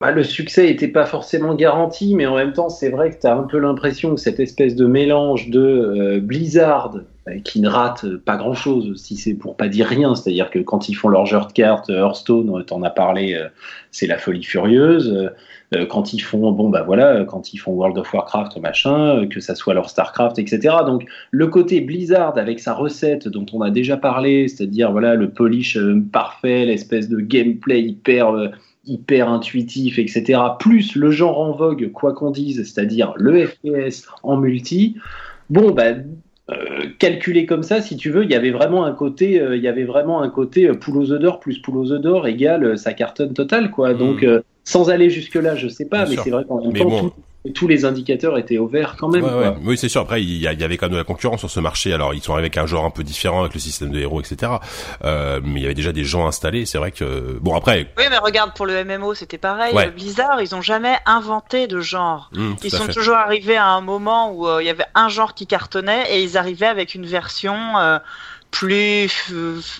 Bah, le succès n'était pas forcément garanti, mais en même temps, c'est vrai que tu as un peu l'impression que cette espèce de mélange de euh, Blizzard, euh, qui ne rate pas grand-chose, si c'est pour pas dire rien, c'est-à-dire que quand ils font leur jeu de cartes, Hearthstone, t'en as parlé, euh, c'est la folie furieuse. quand ils font, bon bah voilà, quand ils font World of Warcraft, machin, que ça soit leur Starcraft, etc. Donc le côté Blizzard avec sa recette dont on a déjà parlé, c'est-à-dire voilà le polish parfait, l'espèce de gameplay hyper hyper intuitif, etc., plus le genre en vogue, quoi qu'on dise, c'est-à-dire le FPS en multi, bon, bah, euh, calculé comme ça, si tu veux, il y avait vraiment un côté, euh, il y avait vraiment un côté euh, poule aux d'or plus poule aux d'or égale sa cartonne totale, quoi. Hmm. Donc, sans aller jusque là, je sais pas, mais c'est vrai qu'en même temps, tous les indicateurs étaient au vert quand même. Oui, c'est sûr. Après, il y, avait quand même de la concurrence sur ce marché. Alors, ils sont arrivés avec un genre un peu différent avec le système de héros, etc. Euh, mais il y avait déjà des gens installés. C'est vrai que bon après. Oui, mais regarde pour le MMO, c'était pareil. Blizzard, ils ont jamais inventé de genre. Mmh, ils sont toujours arrivés à un moment où euh, il y avait un genre qui cartonnait et ils arrivaient avec une version. Euh, plus,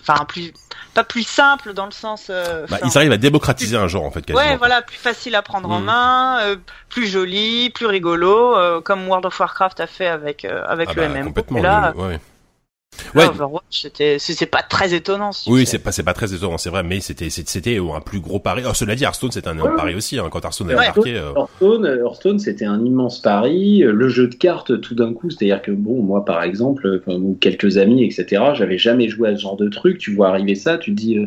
enfin plus, pas plus simple dans le sens. Euh, bah, ils arrivent à démocratiser un genre en fait. Ouais, voilà, plus facile à prendre en mm. main, euh, plus joli, plus rigolo, euh, comme World of Warcraft a fait avec avec ah le bah, Complètement. là, ouais. Ouais. Overwatch, c'était, c'est pas très étonnant. oui, c'est pas, c'est pas très étonnant, c'est vrai, mais c'était, c'était un plus gros pari. Alors, cela dit, Hearthstone, c'était un pari aussi, hein, quand Hearthstone avait marqué. Euh. Hearthstone, Hearthstone, c'était un immense pari. Le jeu de cartes, tout d'un coup, c'est-à-dire que bon, moi, par exemple, ou quelques amis, etc., j'avais jamais joué à ce genre de truc. Tu vois arriver ça, tu te dis, euh,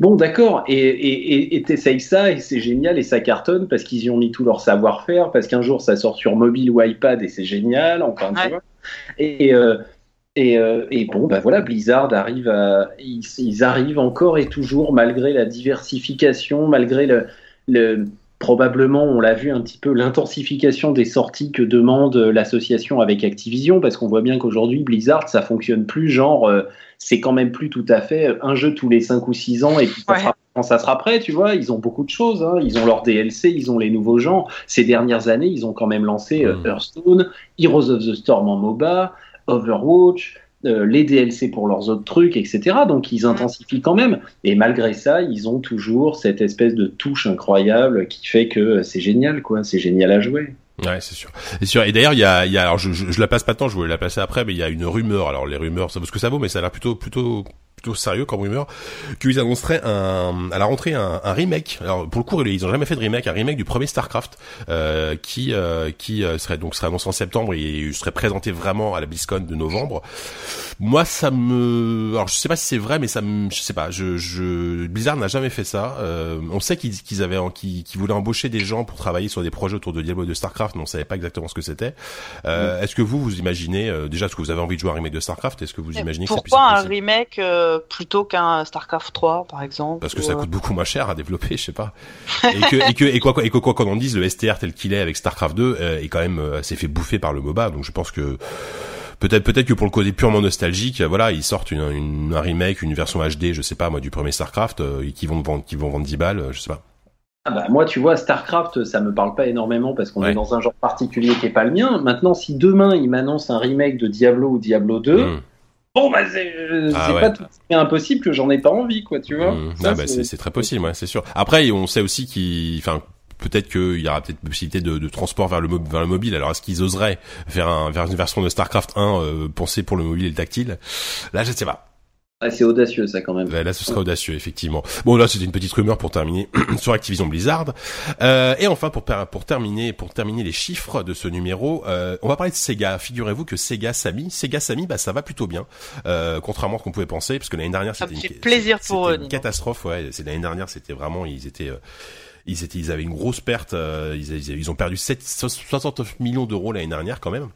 bon, d'accord, et, et, t'essayes ça, et c'est génial, et ça cartonne parce qu'ils y ont mis tout leur savoir-faire, parce qu'un jour, ça sort sur mobile ou iPad, et c'est génial, enfin, tu vois. Et, euh, Et, euh, et, bon, bah voilà, Blizzard arrive à, ils, arrivent encore et toujours, malgré la diversification, malgré le, le probablement, on l'a vu un petit peu, l'intensification des sorties que demande l'association avec Activision, parce qu'on voit bien qu'aujourd'hui, Blizzard, ça fonctionne plus genre, euh, c'est quand même plus tout à fait un jeu tous les 5 ou 6 ans et puis ça sera, quand ça sera prêt, tu vois, ils ont beaucoup de choses, hein. ils ont leur DLC, ils ont les nouveaux gens. Ces dernières années, ils ont quand même lancé euh, hmm. Hearthstone, Heroes of the Storm en MOBA, Overwatch, euh, les DLC pour leurs autres trucs, etc. Donc ils intensifient quand même. Et malgré ça, ils ont toujours cette espèce de touche incroyable qui fait que c'est génial, quoi. C'est génial à jouer. Ouais, c'est sûr. C'est sûr. Et d'ailleurs, il y a, il y a, alors je, je, la passe pas tant, je voulais la passer après, mais il y a une rumeur. Alors les rumeurs, ça vaut ce que ça vaut, mais ça a l'air plutôt, plutôt plutôt sérieux comme rumeur qu'ils annonceraient un, à la rentrée un, un, remake. Alors pour le coup, ils ont jamais fait de remake, un remake du premier Starcraft euh, qui euh, qui euh, serait donc serait annoncé en septembre et serait présenté vraiment à la BlizzCon de novembre. Moi, ça me, alors je sais pas si c'est vrai, mais ça me, je sais pas. Je, je... Blizzard n'a jamais fait ça. Euh, on sait qu'ils qu'ils avaient, qu'ils voulaient embaucher des gens pour travailler sur des projets autour de Diablo de Starcraft, mais on savait pas exactement ce que c'était. Euh, mm. Est-ce que vous vous imaginez déjà est-ce que vous avez envie de jouer un remake de Starcraft? Est-ce que vous imaginez que pourquoi un remake plutôt qu'un StarCraft 3 par exemple. Parce que ça coûte beaucoup moins cher à développer, je sais pas. et que et que et quoi et que quoi qu'on en dise, le STR tel qu'il est avec StarCraft 2 euh, est quand même euh, s'est fait bouffer par le MOBA, donc je pense que peut-être peut-être que pour le côté purement nostalgique, voilà, ils sortent une, une, un remake, une version HD, je sais pas moi du premier StarCraft, euh, qui vont vendre qui vont vendre 10 balles, je sais pas. Ah bah, moi, tu vois, StarCraft, ça me parle pas énormément parce qu'on est dans un genre particulier qui est pas le mien. Maintenant, si demain ils m'annoncent un remake de Diablo ou Diablo 2, bon bah c'est ah pas tout impossible que j'en ai pas envie quoi tu vois mmh. ah, bah, c'est très possible ouais, c'est sûr après on sait aussi qu'il enfin peut-être qu'il y aura peut-être possibilité de, de, transport vers le, vers le mobile. Alors est-ce qu'ils oseraient faire, un, vers une version de Starcraft 1 euh, pensée pour le mobile et le tactile? Là, je sais pas. Ah, c'est audacieux ça quand même. Là, ce serait audacieux effectivement. Bon là c'était une petite rumeur pour terminer sur Activision Blizzard. Euh, et enfin pour pour terminer pour terminer les chiffres de ce numéro, euh, on va parler de Sega. Figurez-vous que Sega Sami, Sega Sami, bah ça va plutôt bien, euh, contrairement à ce qu'on pouvait penser, parce que l'année dernière c'était une, plaisir pour eux, une catastrophe. Ouais, c'est l'année dernière c'était vraiment ils étaient euh, ils étaient ils avaient une grosse perte. Euh, ils, ils, ils, ont perdu 7, 69 millions d'euros l'année dernière quand même.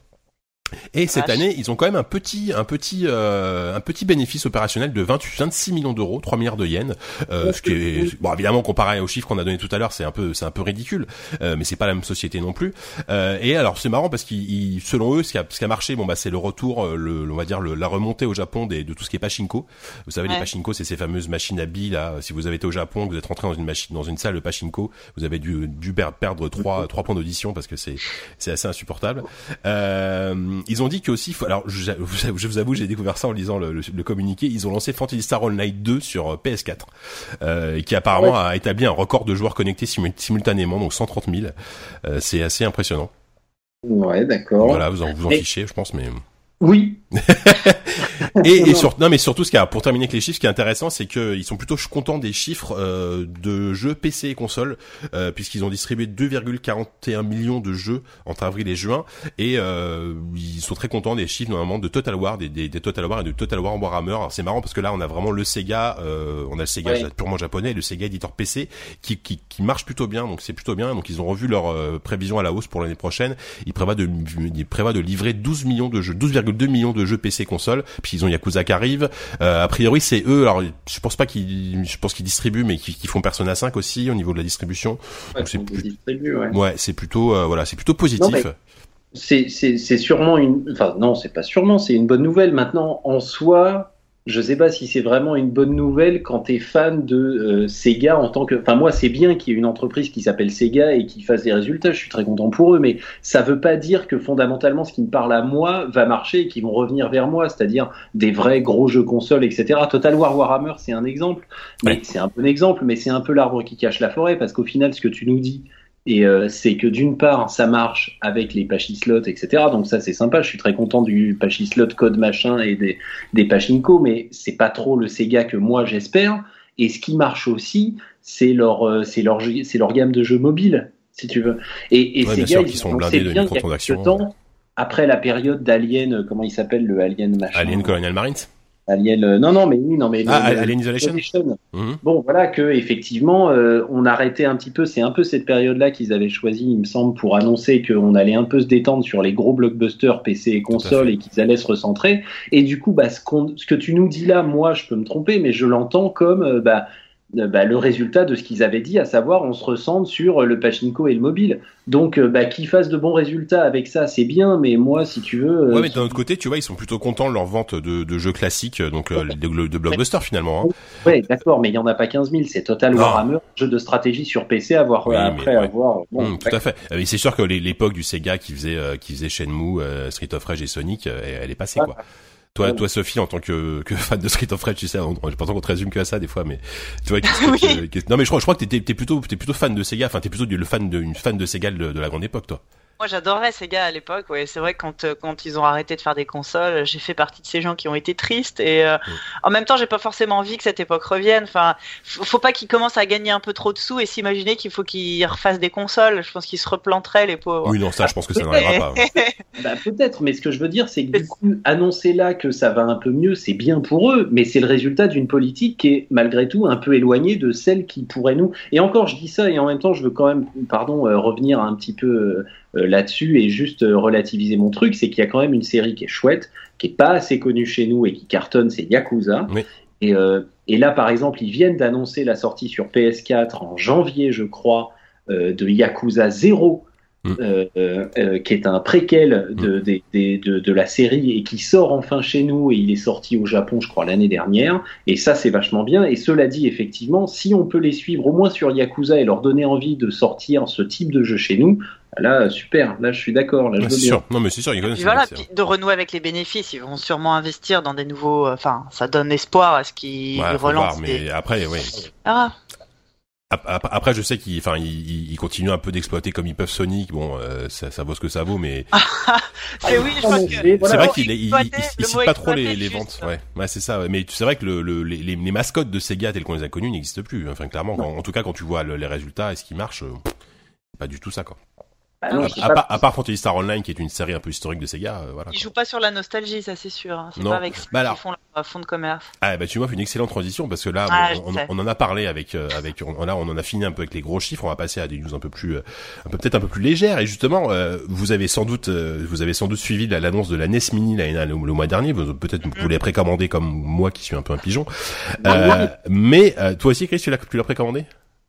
Et cette année, ils ont quand même un petit, un petit, euh, un petit bénéfice opérationnel de 28, 26 millions d'euros, 3 milliards de yens, euh, ce qui est, bon, évidemment, comparé aux chiffres qu'on a donné tout à l'heure, c'est un peu, c'est un peu ridicule, euh, mais c'est pas la même société non plus. Euh, et alors, c'est marrant parce qu'ils, selon eux, ce qui a, ce qui a marché, bon bah, c'est le retour, euh, le, on va dire, le, la remontée au Japon des, de tout ce qui est pachinko. Vous savez, les pachinko, c'est ces fameuses machines à billes là. Si vous avez été au Japon, que vous êtes rentré dans une machine, dans une salle de pachinko, vous avez dû, dû perdre trois, trois points d'audition parce que c'est, c'est assez insupportable. Ils ont dit que aussi alors je, je vous avoue, j'ai découvert ça en lisant le, le, communiqué. Ils ont lancé Fantasy Star Online 2 sur euh, PS4, euh, qui apparemment a établi un record de joueurs connectés simultanément, donc 130 000. Euh, c'est assez impressionnant. Ouais, d'accord. Voilà, vous en vous en fichez, je pense, mais. Oui. et, et sur, non mais surtout ce qui a, pour terminer avec les chiffres, ce qui est intéressant, c'est qu'ils sont plutôt contents des chiffres euh, de jeux PC et console, euh, puisqu'ils ont distribué 2,41 millions de jeux entre avril et juin, et euh, ils sont très contents des chiffres normalement de Total War, des, des, des Total War et de Total War Warhammer. Alors c'est marrant parce que là on a vraiment le Sega, euh, on a le Sega purement japonais, et le Sega éditeur PC qui, qui, qui marche plutôt bien, donc c'est plutôt bien. Donc ils ont revu leur euh, prévision à la hausse pour l'année prochaine. Ils prévoient de, ils prévoient de livrer 12 millions de jeux, 12, 2 millions de jeux PC console. Puis ils ont Yakuza qui arrive. Euh, a priori, c'est eux. Alors, je pense pas qu'ils, je pense qu'ils distribuent, mais qu'ils font Persona 5 aussi au niveau de la distribution. Ouais, c'est ouais. ouais c'est plutôt, euh, voilà, c'est plutôt positif. c'est, c'est sûrement une, enfin non, c'est pas sûrement, c'est une bonne nouvelle. Maintenant, en soi, je sais pas si c'est vraiment une bonne nouvelle quand tu es fan de euh, Sega en tant que. Enfin, moi, c'est bien qu'il y ait une entreprise qui s'appelle Sega et qui fasse des résultats. Je suis très content pour eux, mais ça veut pas dire que fondamentalement, ce qui me parle à moi va marcher et qu'ils vont revenir vers moi, c'est-à-dire des vrais gros jeux consoles, etc. Total War Warhammer, c'est un exemple, mais c'est un bon exemple, mais c'est un peu l'arbre qui cache la forêt parce qu'au final, ce que tu nous dis, et euh, c'est que d'une part, ça marche avec les pachislots, etc. Donc ça, c'est sympa. Je suis très content du pachislot code machin et des, des pachinko, mais c'est pas trop le Sega que moi j'espère. Et ce qui marche aussi, c'est leur, euh, c'est leur, c'est leur gamme de jeux mobiles, si tu veux. Et, et Sega, ils sont blindés de microtransactions. Temps, après la période d'Alien, euh, comment il s'appelle le Alien machin Alien Colonial Marines. Alien, non, non, mais oui, non, mais ah, Alien Isolation. Mhm. Bon, voilà que effectivement, euh, on arrêtait un petit peu. C'est un peu cette période-là qu'ils avaient choisi, il me semble, pour annoncer qu'on allait un peu se détendre sur les gros blockbusters PC et consoles et qu'ils allaient se recentrer. Et du coup, bah, ce, ce, que tu nous dis là, moi, je peux me tromper, mais je l'entends comme, euh, bah, bah, le résultat de ce qu'ils avaient dit, à savoir on se ressente sur le pachinko et le mobile. Donc euh, bah, qu'ils fassent de bons résultats avec ça, c'est bien, mais moi, si tu veux... Euh, ouais, mais d'un autre côté, tu vois, ils sont plutôt contents de leur vente de, de jeux classiques, donc de, de blockbuster finalement. Hein. Ouais, d'accord, mais il y en a pas 15 000, c'est Total Warhammer, jeu de stratégie sur PC, à voir après avoir... Bon, tout à fait. c'est sûr que l'époque du Sega qui faisait qui faisait Shenmue, Street of Rage et Sonic, elle, est passée quoi. Toi, toi, Sophie, en tant que, que fan de Street of Rage, tu sais, on, on, qu'on te résume que à ça des fois, mais tu vois, non, mais je crois, je crois que t'es, t'es plutôt, t'es plutôt fan de Sega, enfin, t'es plutôt le fan de, une fan de Sega de, de la grande époque, toi. Moi, j'adorais Sega à l'époque. Ouais, c'est vrai que quand euh, quand ils ont arrêté de faire des consoles, j'ai fait partie de ces gens qui ont été tristes. Et euh, en même temps, j'ai pas forcément envie que cette époque revienne. Enfin, faut pas qu'ils commencent à gagner un peu trop de sous et s'imaginer qu'il faut qu'ils refassent des consoles. Je pense qu'ils se replanteraient les pauvres. Oui, non, ça, je pense que ça n'arrivera pas. bah, peut-être, mais ce que je veux dire, c'est que du coup, annoncer là que ça va un peu mieux, c'est bien pour eux, mais c'est le résultat d'une politique qui est malgré tout un peu éloignée de celle qui pourrait nous. Et encore, je dis ça, et en même temps, je veux quand même, pardon, euh, revenir un petit peu euh, là-dessus et juste euh, relativiser mon truc, c'est qu'il y a quand même une série qui est chouette, qui est pas assez connue chez nous et qui cartonne, c'est Yakuza. Et, euh, et, là, par exemple, ils viennent d'annoncer la sortie sur PS4 en janvier, je crois, de Yakuza 0, mm. qui est un préquel de, mm. de, de, la série et qui sort enfin chez nous et il est sorti au Japon, je crois, l'année dernière. Et ça, c'est vachement bien. Et cela dit, effectivement, si on peut les suivre au moins sur Yakuza et leur donner envie de sortir ce type de jeu chez nous, Là, super. Là, je suis d'accord. Là, c'est sûr. Non, mais c'est sûr. Ils voilà, de renouer avec les bénéfices, ils vont sûrement investir dans des nouveaux. Euh, enfin, ça donne espoir à ce qu'ils relancent. mais après, oui. Ah. Après, je sais qu'ils, enfin, ils, ils, continuent un peu d'exploiter comme ils peuvent Sonic. Bon, euh, ça, ça vaut ce que ça vaut, mais c'est oui, je crois que c'est vrai qu'il il, il, cite pas trop les, les ventes. Ouais, ouais c'est ça. Mais c'est vrai que le, le, les, les, mascottes de Sega telles qu'on les a connues n'existent plus. Enfin, clairement, en tout cas, quand tu vois les résultats et ce qui marche, euh, pas du tout ça, quoi. Bah à, part, Fantasy Star Online, qui est une série un peu historique de Sega, euh, voilà. Ils jouent pas sur la nostalgie, ça c'est sûr. Hein. C'est pas avec bah qu'ils font leur fond de commerce. Ah bah tu vois, une excellente transition parce que là, ah, on, en a parlé avec, euh, avec, on, là, on en a fini un peu avec les gros chiffres. On va passer à des news un peu plus, euh, un peu peut-être un peu plus légères. Et justement, vous avez sans doute, vous avez sans doute suivi l'annonce de la NES Mini le, le, mois dernier. Peut-être vous, vous l'avez précommandé comme moi qui suis un peu un pigeon. mais toi aussi, Chris, tu l'as, tu l'as précommandé?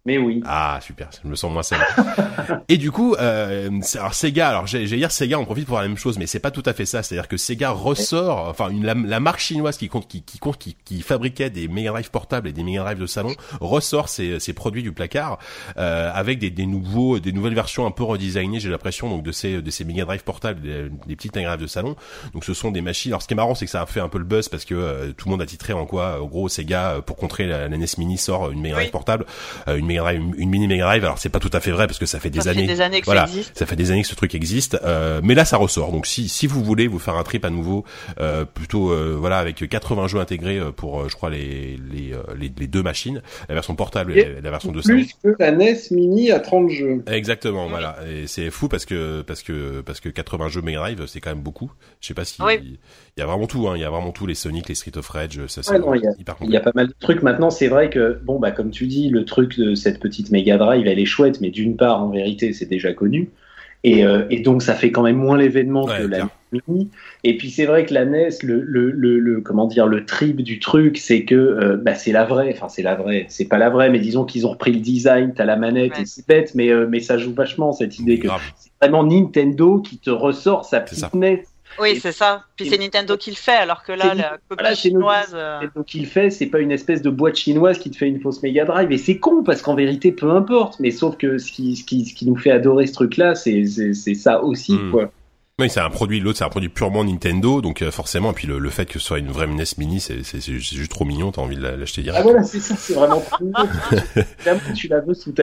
Mais oui. Ah super, je me sens moins seul. et du coup, euh, alors Sega, alors j'ai dire Sega, on profite pour la même chose, mais c'est pas tout à fait ça. C'est-à-dire que Sega ressort, enfin une, la, marque chinoise qui compte, qui, qui, qui, qui fabriquait des Mega Drive portables et des Mega Drive de salon, ressort ses, ses produits du placard euh, avec des, des nouveaux, des nouvelles versions un peu redesignées. J'ai l'impression donc de ces de ces Mega Drive portables, des, des petites Mega Drive de salon. Donc ce sont des machines. Alors ce qui est marrant, c'est que ça a fait un peu le buzz parce que euh, tout le monde a titré en quoi, au gros Sega euh, pour contrer la, NES Mini sort une Mega Drive portable, une Mega une, mini Mega Drive. Alors c'est pas tout à fait vrai parce que ça fait des années, des années que voilà, ça, existe. ça fait des années que ce truc existe. Euh, mais là ça ressort. Donc si si vous voulez vous faire un trip à nouveau, euh, plutôt euh, voilà avec 80 jeux intégrés pour je crois les les, les, les deux machines, la version portable et, la version de Plus que la NES Mini à 30 jeux. Exactement, voilà. Et c'est fou parce que parce que parce que 80 jeux Mega Drive c'est quand même beaucoup. Je sais pas si il y a vraiment tout. Hein. Il y a vraiment tout les Sonic, les Street of Rage. Ça, ouais, non, il, y a, il y a pas mal de trucs. Maintenant c'est vrai que bon bah comme tu dis le truc de cette petite Mega Drive, elle est chouette, mais d'une part, en vérité, c'est déjà connu. Et, euh, et, donc, ça fait quand même moins l'événement que la Mini. Et puis, c'est vrai que la NES, le, le, le, comment dire, le trip du truc, c'est que euh, bah, c'est la vraie. Enfin, c'est la vraie. C'est pas la vraie, mais disons qu'ils ont repris le design. T'as la manette et c'est bête, mais, euh, mais ça joue vachement cette idée que c'est vraiment Nintendo qui te ressort sa petite NES oui, c'est ça. Puis c'est Nintendo qui le fait, alors que là, la copie chinoise. Euh, Nintendo qui le fait, c'est pas une espèce de boîte chinoise qui te fait une fausse Mega Drive. Et c'est con, parce qu'en vérité, peu importe. Mais sauf que ce qui, ce qui, ce qui nous fait adorer ce truc-là, c'est ça aussi, hmm. quoi. Oui, c'est un produit, l'autre c'est un produit purement Nintendo, donc euh, forcément, et puis le, le, fait que ce soit une vraie NES Mini, c'est juste trop mignon, t'as envie de l'acheter direct. Ah voilà, c'est ça, c'est vraiment trop mignon. tu la veux sous ta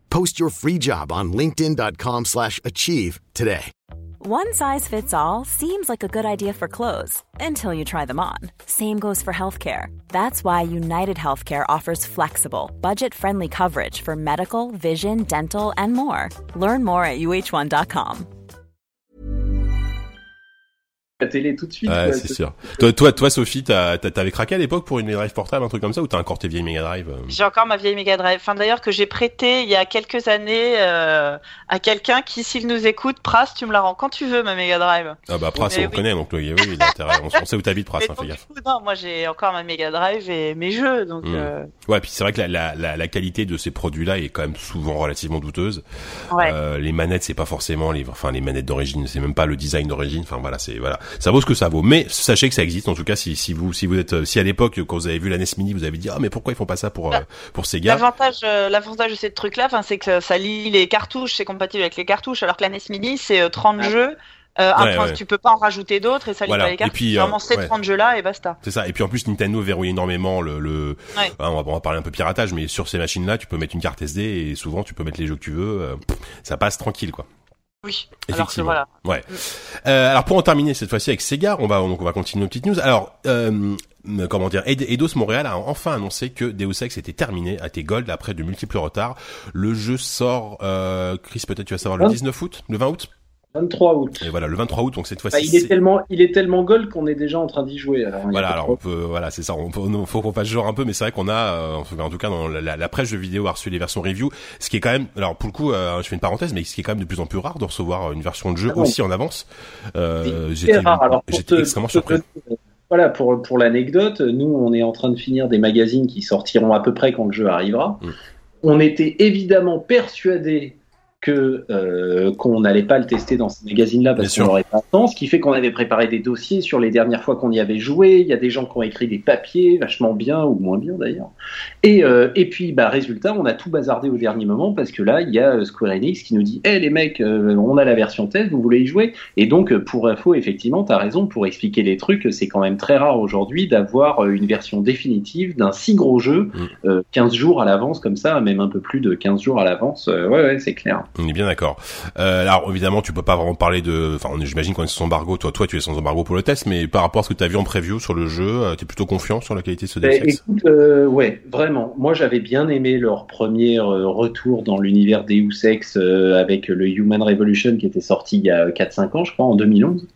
Post your free job on linkedin.com/achieve slash achieve today. One size fits all seems like a good idea for clothes until you try them on. Same goes for healthcare. That's why United Healthcare offers flexible, budget-friendly coverage for medical, vision, dental, and more. Learn more at uh1.com. La télé tout de suite. Ouais, c'est sûr. Toi, toi, toi, Sophie, t'as- t'as- t'avais craqué à l'époque pour une Mega Drive portable, un truc comme ça, ou t'as encore tes vieilles Mega Drive euh? J'ai encore ma vieille Mega Drive. Enfin, d'ailleurs, que j'ai prêté il y a quelques années euh, à quelqu'un qui, s'il nous écoute, Pras, tu me la rends quand tu veux, ma Mega Drive. Ah bah Pras, Mais on oui. connaît, donc oui, oui, il a intérêt. On, on sait où t'habites, Pras, hein, fais gaffe. coup, non, moi j'ai encore ma Mega Drive et mes jeux, donc. Mm. euh, Ouais, puis c'est vrai que la, la, la, la qualité de ces produits-là est quand même souvent relativement douteuse. ouais. Euh, les manettes, c'est pas forcément les, enfin les manettes d'origine, c'est même pas le design d'origine. Enfin voilà, c'est voilà, ça vaut ce que ça vaut. Mais sachez que ça existe. En tout cas, si, si vous si vous êtes, si à l'époque quand vous avez vu la NES Mini, vous avez dit ah mais pourquoi ils font pas ça pour euh, pour Sega? L'avantage, euh, l'avantage de ces trucs-là, enfin, c'est que ça lit les cartouches, c'est compatible avec les cartouches, alors que la NES Mini, c'est euh, 30 Ah. jeux. Euh, un Ouais, point, ouais. tu peux pas en rajouter d'autres et ça lit Voilà. pas les Et cartouches. puis, euh, vraiment ces ouais. 30 jeux-là et basta. C'est ça. Et puis en plus, Nintendo verrouille énormément le. le... Ouais. hein, on, va, on va parler un peu piratage, mais sur ces machines-là, tu peux mettre une carte SD et souvent tu peux mettre les jeux que tu veux. euh, ça passe tranquille, quoi. Oui. Alors que Effectivement. voilà. Ouais. Euh, alors pour en terminer cette fois-ci avec Sega, on va donc on va continuer nos petites news. Alors euh, comment dire, Eidos Montréal a enfin annoncé que Deus Ex était terminé, a été gold après de multiples retards. Le jeu sort, euh, Chris peut-être tu vas savoir le Hein 19 août, le 20 août? 23 août. Et voilà, le 23 août, donc cette Bah, fois-ci. il est tellement, il est tellement gold qu'on est déjà en train d'y jouer. Alors, a Voilà, alors on peut, voilà, c'est ça. On peut, on- faut qu'on fasse genre un peu, mais c'est vrai qu'on a, euh, en tout cas- dans la, la presse de vidéo a reçu les versions review, ce qui est quand même, alors pour le coup, euh, je fais une parenthèse, mais ce qui est quand même de plus en plus rare de recevoir une version de jeu Ah bon. aussi en avance. Euh, C'est j'étais, rare. Alors, pour j'étais extrêmement te surpris. Voilà, pour, pour l'anecdote, nous, on est en train de finir des magazines qui sortiront à peu près quand le jeu arrivera. Mm. On était évidemment persuadés que euh, qu'on n'allait pas le tester dans ces magazines-là parce qu'on n'aurait pas le temps, ce qui fait qu'on avait préparé des dossiers sur les dernières fois qu'on y avait joué. Il y a des gens qui ont écrit des papiers, vachement bien ou moins bien d'ailleurs. Et, euh, et puis, bah, résultat, on a tout bazardé au dernier moment parce que là, il y a euh, Square Enix qui nous dit "Eh les mecs, euh, on a la version test, vous voulez y jouer? Et donc, euh, pour info, effectivement, tu as raison, pour expliquer les trucs, c'est quand même très rare aujourd'hui d'avoir une version définitive d'un si gros jeu Mm. euh, 15 jours à l'avance comme ça, même un peu plus de 15 jours à l'avance. Ouais, ouais, c'est clair. On est bien d'accord. Euh, alors évidemment, tu peux pas vraiment parler de, enfin, j'imagine qu'on est sans embargo. Toi, toi, tu es sans embargo pour le test, mais par rapport à ce que tu as vu en preview sur le jeu, tu es plutôt confiant sur la qualité de ce Deus Ben, Ex écoute, euh, ouais, vraiment. Moi, j'avais bien aimé leur premier euh, retour dans l'univers Deus Ex euh, avec le Human Revolution qui était sorti il y a 4-5 ans, je crois, en 2011.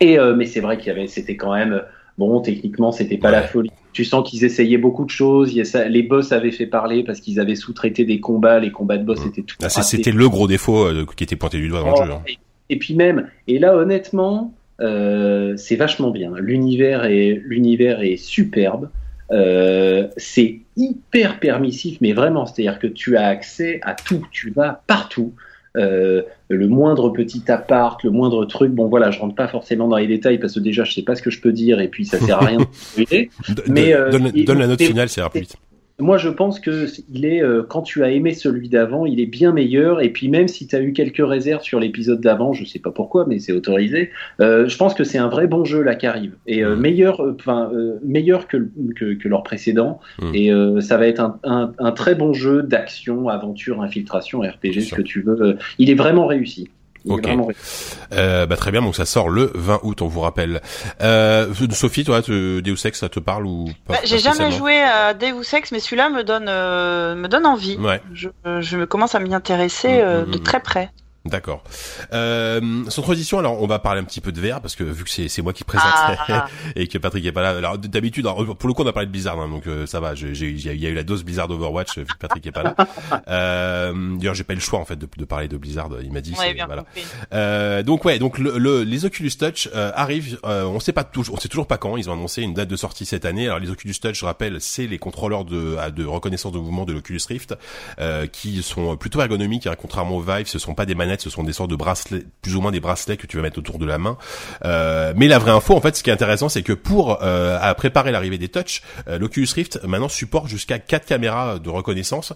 Et euh, mais c'est vrai qu'il y avait, c'était quand même bon. Techniquement, c'était pas Ouais. la folie. Tu sens qu'ils essayaient beaucoup de choses. Les boss avaient fait parler parce qu'ils avaient sous-traité des combats. Les combats de boss Mm. étaient tout. Ah, ratés. C'était le gros défaut euh, qui était pointé du doigt dans Oh, le jeu. hein. et, et puis même, et là honnêtement, euh, c'est vachement bien. L'univers est, l'univers est superbe. Euh, c'est hyper permissif, mais vraiment, c'est-à-dire que tu as accès à tout, tu vas partout. Euh, le moindre petit appart, le moindre truc, bon voilà, je rentre pas forcément dans les détails parce que déjà je sais pas ce que je peux dire et puis ça sert à rien de Mais, de- euh, donne, donne la note finale, c'est vite. Moi, je pense que il est euh, quand tu as aimé celui d'avant, il est bien meilleur. Et puis même si tu as eu quelques réserves sur l'épisode d'avant, je sais pas pourquoi, mais c'est autorisé. euh, je pense que c'est un vrai bon jeu là qui arrive et euh, Mhm. meilleur, enfin meilleur que, que que leur précédent. Mhm. Et ça va être un, un, un très bon jeu d'action, aventure, infiltration, RPG, ce que tu veux. Il est vraiment réussi. Il Ok. est vraiment réussi. Euh, bah très bien, donc ça sort le 20 août, on vous rappelle. Euh, Sophie, toi, te- Deus Ex, ça te parle ou pas Bah, J'ai jamais joué à Deus Ex, mais celui-là me donne euh, me donne envie. Ouais. Je, je me commence à m'y intéresser Mm, euh, mm, de mm. très près. D'accord. Euh, sans transition, alors on va parler un petit peu de VR parce que vu que c'est moi qui présente Ah. et que Patrick est pas là. Alors d'habitude, pour le coup, on a parlé de Blizzard, hein, donc euh, ça va. Il y a eu la dose Blizzard Overwatch vu que Patrick est pas là. Euh, D'ailleurs, j'ai pas eu le choix en fait de, de parler de Blizzard. Il m'a dit. Ouais, bien voilà. Euh, donc ouais, donc le, le- les Oculus Touch euh, arrivent. euh, on sait pas toujours, on sait toujours pas quand. Ils ont annoncé une date de sortie cette année. Alors les Oculus Touch, je rappelle, c'est les contrôleurs de, de reconnaissance de mouvement de l'Oculus Rift euh, qui sont plutôt ergonomiques. hein, contrairement au Vive, ce sont pas des manettes ce sont des sortes de bracelets, plus ou moins des bracelets que tu vas mettre autour de la main. Euh, mais la vraie info, en fait, ce qui est intéressant, c'est que pour euh, à préparer l'arrivée des touch, euh, l'Oculus Rift maintenant supporte jusqu'à quatre caméras de reconnaissance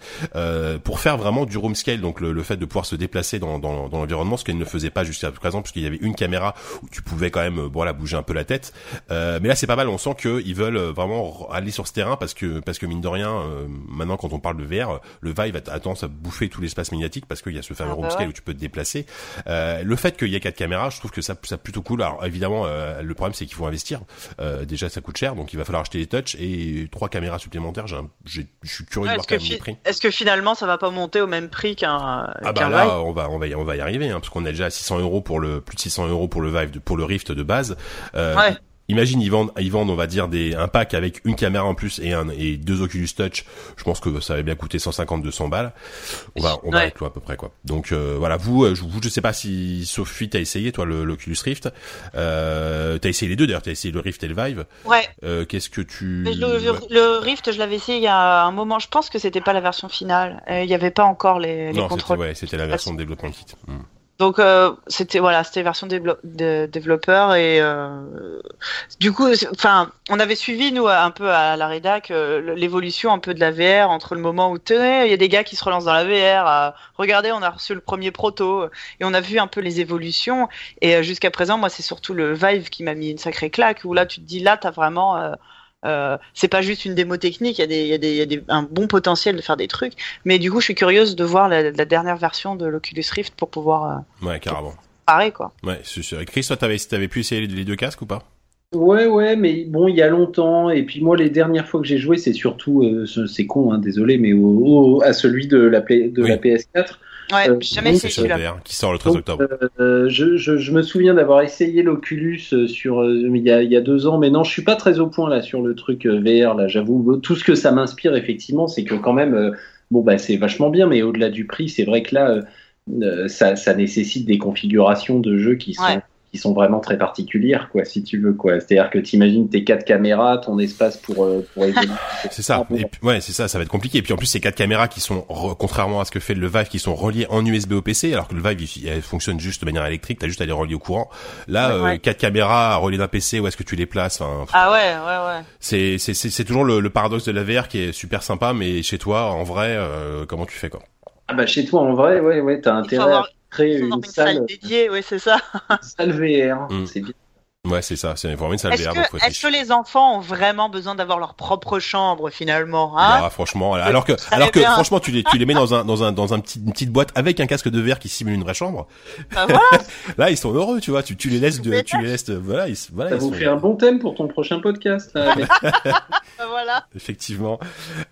pour faire vraiment du room scale, donc le, fait de pouvoir se déplacer dans, dans, dans l'environnement, ce qu'elle ne faisait pas jusqu'à présent, puisqu'il y avait une caméra où tu pouvais quand même, voilà, bouger un peu la tête. mais là, c'est pas mal. On sent qu'ils veulent vraiment aller sur ce terrain parce que parce que mine de rien, maintenant quand on parle de VR, le Vive a, tendance à bouffer tout l'espace médiatique parce qu'il y a ce fameux ah, room bah scale où tu peux te déplacer. le fait qu'il y ait quatre caméras, je trouve que ça, ça plutôt cool. Alors évidemment, le problème c'est qu'il faut investir. déjà, ça coûte cher, donc il va falloir acheter des touch et trois caméras supplémentaires. Je suis curieux de voir quand même les prix. Est-ce que finalement ça va pas monter au même prix qu'un Ah bah là, on va on va y, on va y arriver, hein, parce qu'on est déjà à 600 euros pour le plus de 600 euros pour le Vive, pour le Rift de base. Euh, ouais imagine ils vendent ils vendent on va dire des un pack avec une caméra en plus et un et deux Oculus Touch. Je pense que ça va bien coûter 150 200 balles. On va on va être à peu près quoi. Donc euh, voilà. Vous euh, je, vous je sais pas si Sophie t'as essayé toi l'Oculus Rift. Euh, t'as essayé les deux d'ailleurs. T'as essayé le Rift et le Vive. Ouais. Euh, qu'est-ce que tu le, Rift je l'avais essayé il y a un moment. Je pense que c'était pas la version finale. Il y avait pas encore les, les non, contrôles. ouais c'était la version de développement kit. Hmm. Donc euh, c'était voilà, c'était version de développeur et euh, du coup, enfin, on avait suivi nous un peu à la rédac euh, l'évolution un peu de la VR entre le moment où tenez, il y a des gars qui se relancent dans la VR. regardez, on a reçu le premier proto et on a vu un peu les évolutions. Et jusqu'à présent, moi, c'est surtout le Vive qui m'a mis une sacrée claque où là, tu te dis là, t'as vraiment euh, c'est pas juste une démo technique, il y a, des, y a, des, y a des, un bon potentiel de faire des trucs. Mais du coup, je suis curieuse de voir la, la dernière version de l'Oculus Rift pour pouvoir. Euh, ouais, carrément. Pareil, quoi. Ouais, c'est sûr. Chris, toi, t'avais, t'avais pu essayer les deux casques ou pas? Ouais, ouais, mais bon, il y a longtemps. Et puis moi, les dernières fois que j'ai joué, c'est surtout, euh, c'est con, hein, désolé, mais au, à celui de la, de la PS4. Ouais, euh, jamais c'est celui-là. Qui sort le 13 octobre. Euh, je, je, je, me souviens d'avoir essayé l'Oculus euh, sur il y, a, il y a deux ans, mais non, je suis pas très au point là sur le truc VR. Là, j'avoue, tout ce que ça m'inspire effectivement, c'est que quand même, bon bah c'est vachement bien, mais au-delà du prix, c'est vrai que là, ça, ça, nécessite des configurations de jeux qui sont qui sont vraiment très particulières, quoi, si tu veux, quoi. C'est-à-dire que tu imagines tes quatre caméras, ton espace pour euh, pour C'est ça. Et puis, ouais, c'est ça. Ça va être compliqué. Et puis en plus, ces quatre caméras qui sont, contrairement à ce que fait le Vive, qui sont reliées en USB au PC, alors que le Vive il, fonctionne juste de manière électrique. T'as juste à les relier au courant. Là, euh, quatre caméras reliées d'un PC, où est-ce que tu les places Ah ouais, ouais, ouais. C'est c'est c'est toujours le, paradoxe de la VR qui est super sympa, mais chez toi, en vrai, euh, comment tu fais quoi? Ah bah chez toi, en vrai, ouais, ouais, t'as intérêt créer une, une, salle, dédiée, oui, c'est ça. Une salle VR, mm. c'est bien. Ouais, c'est ça, c'est vraiment une salle VR. Est-ce que, les enfants ont vraiment besoin d'avoir leur propre chambre finalement hein? Bah, Franchement, alors que, alors que franchement, tu les, tu les mets dans un, dans un, dans un petit, une petite boîte avec un casque de verre qui simule une vraie chambre. Bah, voilà. là, ils sont heureux, tu vois. Tu, tu les laisses, de, tu les laisses, voilà, ils, voilà. Ça vous fait un bon thème pour ton prochain podcast. Là, bah, voilà. Effectivement.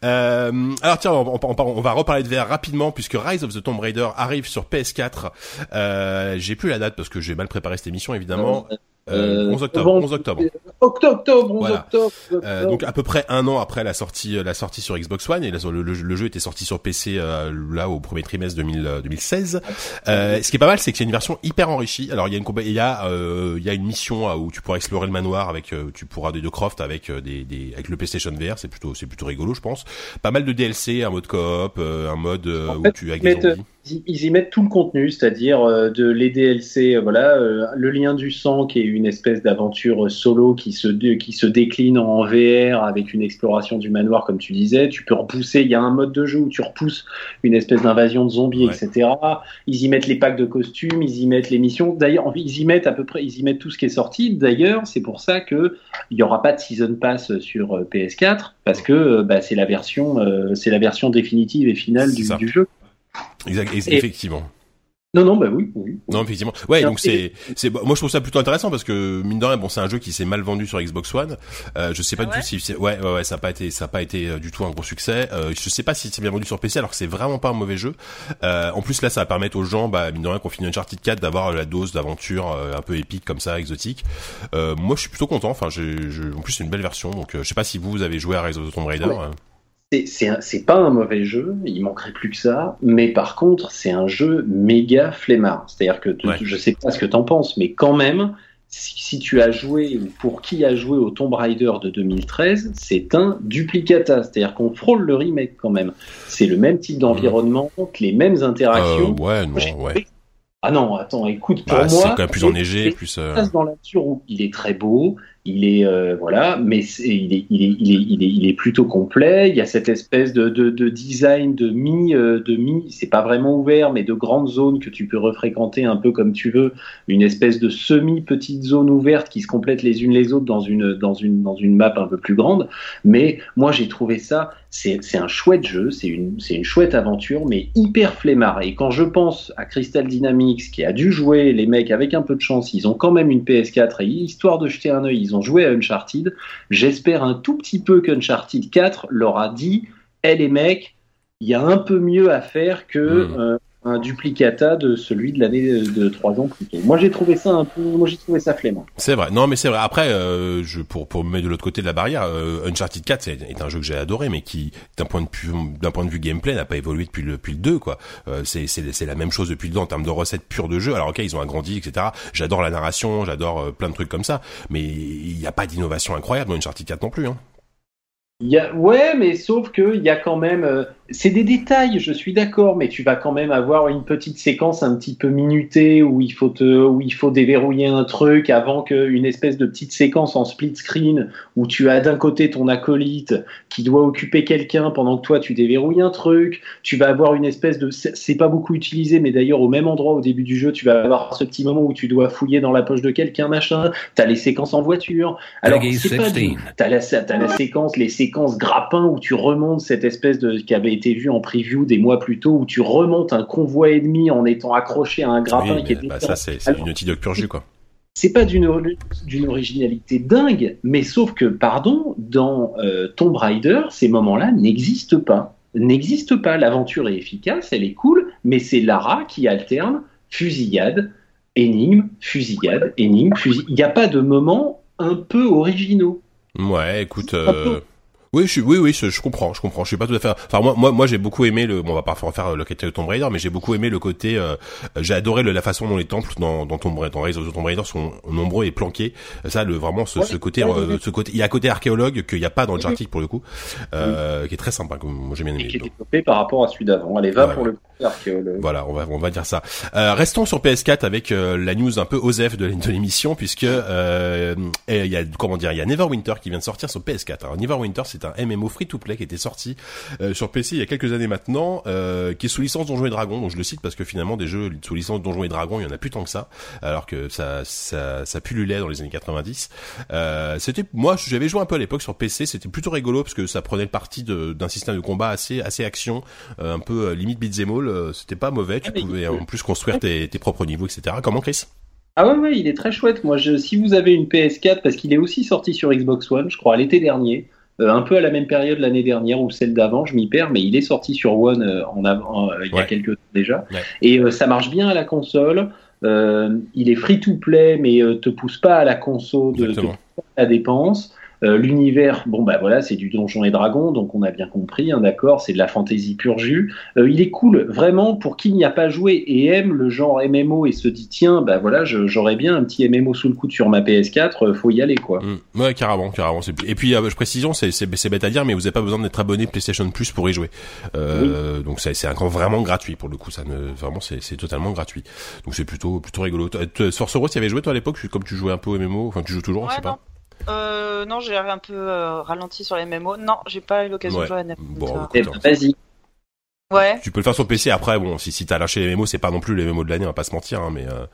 Euh, alors tiens, on, on, on, va reparler de VR rapidement puisque Rise of the Tomb Raider arrive sur PS4. Euh, j'ai plus la date parce que j'ai mal préparé cette émission évidemment. 11 euh, octobre. 11 octobre. Octobre, 11 octobre. Euh, donc à peu près un an après la sortie, euh, la sortie sur Xbox One et le, le, jeu était sorti sur PC euh, là au premier trimestre 2000, 2016. Euh, ce qui est pas mal, c'est que c'est une version hyper enrichie. Alors il y a une il y a il y a une mission où tu pourras explorer le manoir avec tu pourras des deux Croft avec des, des avec le PlayStation VR, c'est plutôt c'est plutôt rigolo je pense. Pas mal de DLC, un mode coop, un mode où tu avec des zombies ils y mettent tout le contenu, c'est-à-dire euh, de les DLC, euh, voilà, euh, le lien du sang qui est une espèce d'aventure solo qui se qui se décline en VR avec une exploration du manoir comme tu disais. Tu peux repousser, il y a un mode de jeu où tu repousses une espèce d'invasion de zombies, etc. Ils y mettent les packs de costumes, ils y mettent les missions. D'ailleurs, ils y mettent à peu près, ils y mettent tout ce qui est sorti. D'ailleurs, c'est pour ça que il y aura pas de season pass sur PS4 parce que bah, c'est la version, c'est la version définitive et finale du, du jeu. Exact, effectivement. Non, non, bah oui, oui. Non, effectivement. Ouais, donc c'est, c'est, moi je trouve ça plutôt intéressant parce que mine de rien, bon, c'est un jeu qui s'est mal vendu sur Xbox One. Euh, je sais pas ah du tout si, c'est, ouais, ouais, ouais, ça a pas été, ça a pas été euh, du tout un gros succès. Euh, je sais pas si c'est bien vendu sur PC alors que c'est vraiment pas un mauvais jeu. Euh, en plus là, ça va permettre aux gens, bah mine de rien, qu'on finit Uncharted 4, d'avoir la dose d'aventure euh, un peu épique comme ça, exotique. moi, je suis plutôt content. Enfin, j'ai, en plus c'est une belle version. Donc, je sais pas si vous, vous avez joué à Rise of the Tomb Raider. Hein c'est pas un mauvais jeu, il manquerait plus que ça, mais par contre, c'est un jeu méga flemmard. C'est-à-dire que je sais pas ce que t'en penses, mais quand même, si, tu as joué ou pour qui a joué au Tomb Raider de 2013, c'est un duplicata. C'est-à-dire qu'on frôle le remake quand même. C'est le même type d'environnement, les mêmes interactions. Euh, ouais, non, ouais. Ah non, attends, écoute, pour Bah, c'est moi, quand même plus enneigé, plus. euh, dans la nature où il est très beau, il est euh, voilà, mais est, il est il est il est il est plutôt complet. Il y a cette espèce de de, de design de mi euh, de mi, c'est pas vraiment ouvert, mais de grandes zones que tu peux refréquenter un peu comme tu veux, une espèce de semi petite zone ouverte qui se complètent les unes les autres dans une dans une dans une map un peu plus grande. Mais moi j'ai trouvé ça, c'est un chouette jeu, c'est une c'est une chouette aventure, mais hyper flemmard. Et quand je pense à Crystal Dynamics qui a dû jouer les mecs avec un peu de chance, ils ont quand même une PS4 et histoire de jeter un œil, ils ont joué à Uncharted. J'espère un tout petit peu qu'Uncharted 4 leur a dit, eh les mecs, il y a un peu mieux à faire que Mm. euh, un duplicata de celui de l'année de trois ans plus tôt. Moi j'ai trouvé ça un peu, moi j'ai trouvé ça flemmard. C'est vrai. Non, mais c'est vrai. Après, euh, je pour pour me mettre de l'autre côté de la barrière, euh, Uncharted 4 c'est- est un jeu que j'ai adoré, mais qui d'un point de vue d'un point de vue gameplay n'a pas évolué depuis le depuis le 2 quoi. Euh, c'est c'est c'est la même chose depuis le 2 en termes de recettes pures de jeu. Alors ok, ils ont agrandi, etc. J'adore la narration, j'adore euh, plein de trucs comme ça, mais il n'y a pas d'innovation incroyable dans Uncharted 4 non plus. Hein. Y a, ouais, mais sauf que il y a quand même, euh, c'est des détails, je suis d'accord, mais tu vas quand même avoir une petite séquence un petit peu minutée où il faut te, où il faut déverrouiller un truc avant qu'une espèce de petite séquence en split screen où tu as d'un côté ton acolyte qui doit occuper quelqu'un pendant que toi tu déverrouilles un truc. Tu vas avoir une espèce de, c'est pas beaucoup utilisé, mais d'ailleurs au même endroit au début du jeu, tu vas avoir ce petit moment où tu dois fouiller dans la poche de quelqu'un, machin. T'as les séquences en voiture. Alors c'est pas 16. du- T'as la, t'as la séquence, les séquences grappin où tu remontes cette espèce de qui avait été vue en preview des mois plus tôt, où tu remontes un convoi ennemi en étant accroché à un grappin Oui, qui était. bah, ça c'est une Naughty Dog pur jus quoi. c'est pas d'une ori- d'une originalité dingue, mais sauf que, pardon, dans euh, Tomb Raider, ces moments-là n'existent pas. N'existent pas. L'aventure est efficace, elle est cool, mais c'est Lara qui alterne fusillade, énigme, fusillade, énigme, fusillade. Il n'y a pas de moments un peu originaux. Ouais, écoute. Euh... Oui, je suis, oui, oui, je, je comprends, je comprends. Je suis pas tout à fait. Enfin, moi, moi, moi, j'ai beaucoup aimé le. Bon, on va pas refaire le côté de Tomb Raider, mais j'ai beaucoup aimé le côté. euh, j'ai adoré le- la façon dont les temples dans, dans Tomb Raider, dans Rise of Tomb Raider sont nombreux et planqués. Ça, le vraiment ce, Ouais, ce côté, ouais, euh, ce côté. Il y a un côté archéologue qu'il n'y a pas dans Uncharted pour le coup, euh, qui est très sympa. Comme moi, j'ai bien Et aimé. qui est développé par rapport à celui d'avant. Allez, va Ouais, pour le archéologue. Voilà, on va on va dire ça. Euh, restons sur PS4 avec euh, la news un peu osef de, de l'émission puisque euh, et il y a comment dire, il y a Neverwinter qui vient de sortir sur PS4. Alors Neverwinter, c'est un MMO free to play qui était sorti euh, sur PC il y a quelques années maintenant, euh, qui est sous licence Donjons et Dragons. Donc je le cite parce que finalement des jeux sous licence Donjons et Dragons, il y en a plus tant que ça, alors que ça ça ça pullulait dans les années 90. Euh, c'était moi j'avais joué un peu à l'époque sur PC, c'était plutôt rigolo parce que ça prenait le parti d'un système de combat assez assez action, un peu limite beat'em all, c'était pas mauvais, tu Ah, pouvais en plus construire tes, tes propres niveaux, etc. Comment Chris? Ah ouais, ouais, il est très chouette. Moi, je, si vous avez une PS4, parce qu'il est aussi sorti sur Xbox One, je crois, à l'été dernier, euh, un peu à la même période l'année dernière ou celle d'avant, je m'y perds, mais il est sorti sur One euh, en avant, euh, il y a Ouais. quelques temps déjà. Ouais. Et euh, ça marche bien à la console. Euh, il est free to play, mais euh, te pousse pas à la console de, de la dépense. Euh, L'univers, bon bah voilà, c'est du Donjon et Dragon, donc on a bien compris, hein, d'accord, c'est de la fantaisie pure jus. Euh, il est cool, vraiment, pour qui n'y a pas joué et aime le genre MMO et se dit tiens, bah voilà, j'aurais bien un petit MMO sous le coude sur ma PS4, euh, faut y aller quoi. Mm. Ouais, carrément, carrément. c'est- Et puis, euh, je précision, c'est c'est c'est bête à dire, mais vous n'avez pas besoin d'être abonné PlayStation Plus pour y jouer. Euh, Donc c'est c'est encore vraiment gratuit pour le coup. Ça ne vraiment c'est c'est totalement gratuit. Donc c'est plutôt plutôt rigolo. Rose, tu y avais joué toi à l'époque, comme tu jouais un peu au MMO, enfin tu joues toujours, je sais non. pas. Euh, non, j'ai un peu euh, ralenti sur les MMO. Non, j'ai pas eu l'occasion Ouais. de jouer à Neverwinter. Bon, ben, Vas-y. Ouais. Tu peux le faire sur PC après. Bon, si si t'as lâché les MMO, c'est pas non plus les MMO de l'année, on va pas se mentir, hein, mais. Euh...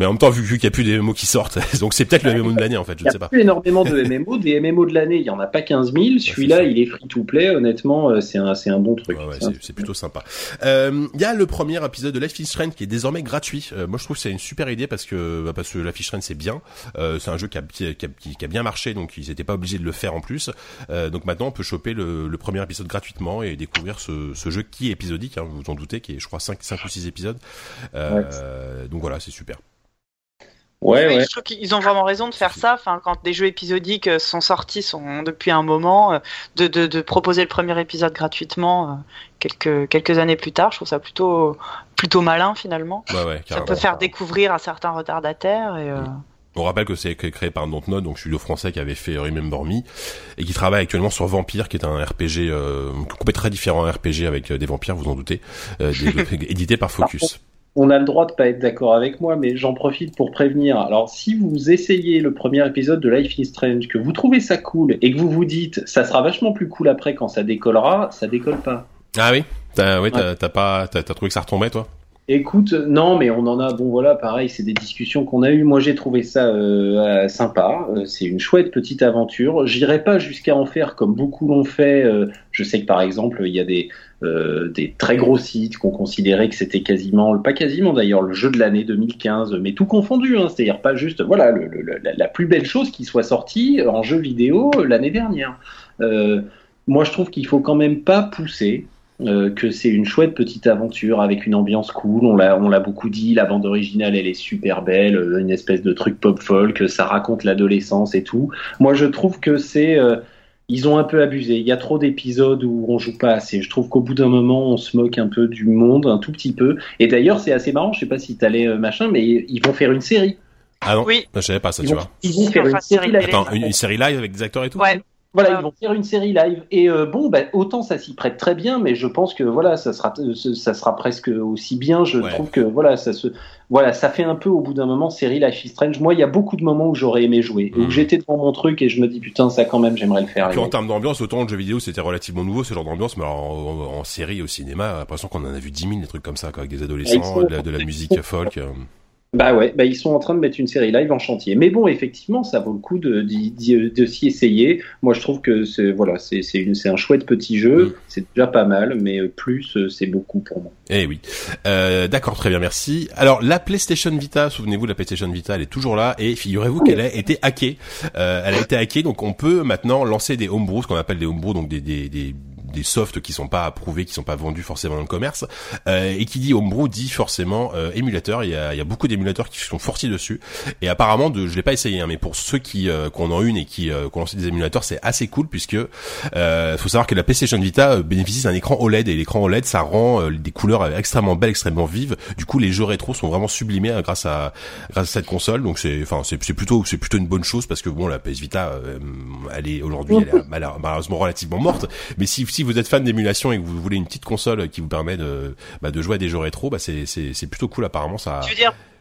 Mais en même temps, vu, vu qu'il y a plus des MMO qui sortent, donc c'est peut-être le MMO de l'année en fait, je Il ne y sais a pas. plus énormément de MMO, des MMO de l'année, il y en a pas 15 000. Celui-là, il est free to play. Honnêtement, euh, c'est un, c'est un bon truc. Ouais, ouais, C'est plutôt sympa. Euh, Il y a le premier épisode de Life is Strange qui est désormais gratuit. Euh, moi, je trouve que c'est une super idée parce que bah, parce que Life is Strange c'est bien. Euh, c'est un jeu qui a, qui, a, qui- qui a bien marché, donc ils n'étaient pas obligés de le faire en plus. Euh, donc maintenant, on peut choper le, le premier épisode gratuitement et découvrir ce, ce jeu qui est épisodique. Hein, vous vous en doutez, qui est, je crois, 5, 5 ou 6 épisodes. Donc voilà, c'est super. Ouais, Oui, ouais. Je trouve qu'ils ont vraiment raison de faire ça. Enfin, quand des jeux épisodiques euh, sont sortis, sont depuis un moment, euh, de, de, de proposer le premier épisode gratuitement euh, quelques quelques années plus tard, je trouve ça plutôt plutôt malin finalement. Ouais, ouais, Ça peut faire découvrir à certains retardataires et euh, On rappelle que c'est créé par Dontnod, donc studio français qui avait fait Remember Me et qui travaille actuellement sur Vampire, qui est un RPG euh, complètement très différent, un RPG avec des vampires, vous en doutez, euh, des- édité par Focus. On a le droit de pas être d'accord avec moi, mais j'en profite pour prévenir. Alors, si vous essayez le premier épisode de Life is Strange, que vous trouvez ça cool et que vous vous dites, ça sera vachement plus cool après quand ça décollera, ça décolle pas. Ah oui, t'as, ouais, t'as, pas, t'as, trouvé que ça retombait toi? Écoute, non, mais on en a. Bon, voilà, pareil, c'est des discussions qu'on a eues. Moi, j'ai trouvé ça euh, sympa. Euh, c'est une chouette petite aventure. J'irai pas jusqu'à en faire comme beaucoup l'ont fait. Euh, je sais que par exemple, il y a des très gros sites qu'on considérait que c'était quasiment, pas quasiment d'ailleurs, le jeu de l'année 2015, mais tout confondu. Hein, C'est-à-dire pas juste, voilà, la, plus belle chose qui soit sortie en jeu vidéo l'année dernière. moi, je trouve qu'il faut quand même pas pousser. Euh, que c'est une chouette petite aventure avec une ambiance cool. On l'a, on l'a beaucoup dit. La bande originale, elle est super belle, euh, une espèce de truc pop folk. Ça raconte l'adolescence et tout. Moi, je trouve que c'est, euh, ils ont un peu abusé. Il y a trop d'épisodes où on joue pas assez. Je trouve qu'au bout d'un moment, on se moque un peu du monde, un tout petit peu. Et d'ailleurs, c'est assez marrant. Je sais pas si t'allais machin, mais ils vont faire une série. Ah non, oui. je savais pas ça, ils tu vont, vois. Ils vont faire une série live. Attends, une, série live avec des acteurs et tout? Ouais. Voilà, ils vont faire une série live. Et euh, bon, bah, autant ça s'y prête très bien, mais je pense que voilà, ça sera, ça sera presque aussi bien. Je trouve que voilà, ça se, voilà, ça fait un peu au bout d'un moment série Life is Strange. Moi, il y a beaucoup de moments où j'aurais aimé jouer, où mhm. j'étais devant mon truc et je me dis putain, ça quand même, j'aimerais le faire. Puis en termes d'ambiance, autant le jeu vidéo c'était relativement nouveau ce genre d'ambiance, mais en, série au cinéma, l'impression qu'on en a vu 10 000 des trucs comme ça, quoi, avec des adolescents, de, la, de la musique folk. Euh. Bah ouais, bah ils sont en train de mettre une série live en chantier. Mais bon, effectivement, ça vaut le coup de, de, de, s'y essayer. Moi, je trouve que c'est voilà, c'est c'est un chouette petit jeu. C'est déjà pas mal, mais plus euh, c'est beaucoup pour moi. Eh oui. Euh, D'accord, très bien, merci. Alors la PlayStation Vita, souvenez-vous, la PlayStation Vita, elle est toujours là et figurez-vous qu'elle a été hackée. Euh, elle a été hackée, donc on peut maintenant lancer des homebrews, ce qu'on appelle des homebrews, donc des, des, des des softs qui sont pas approuvés, qui sont pas vendus forcément dans le commerce. Euh, et qui dit homebrew dit forcément euh, émulateur. Il y a, il y a beaucoup d'émulateurs qui sont sortis dessus. Et apparemment, de, je l'ai pas essayé, hein, mais pour ceux qui euh, qu'on en une et qui euh, ont lancé des émulateurs, c'est assez cool puisque euh, faut savoir que la PlayStation Vita euh, bénéficie d'un écran OLED et l'écran OLED ça rend des couleurs extrêmement belles, extrêmement vives. Du coup, les jeux rétro sont vraiment sublimés hein, grâce à grâce à cette console. Donc c'est enfin c'est plutôt c'est plutôt une bonne chose parce que bon la PS Vita elle est aujourd'hui elle est malheureusement relativement morte. Mais si si vous êtes fan d'émulation et que vous voulez une petite console qui vous permet de, bah, jouer à des jeux rétro, bah c'est, plutôt cool apparemment. Ça...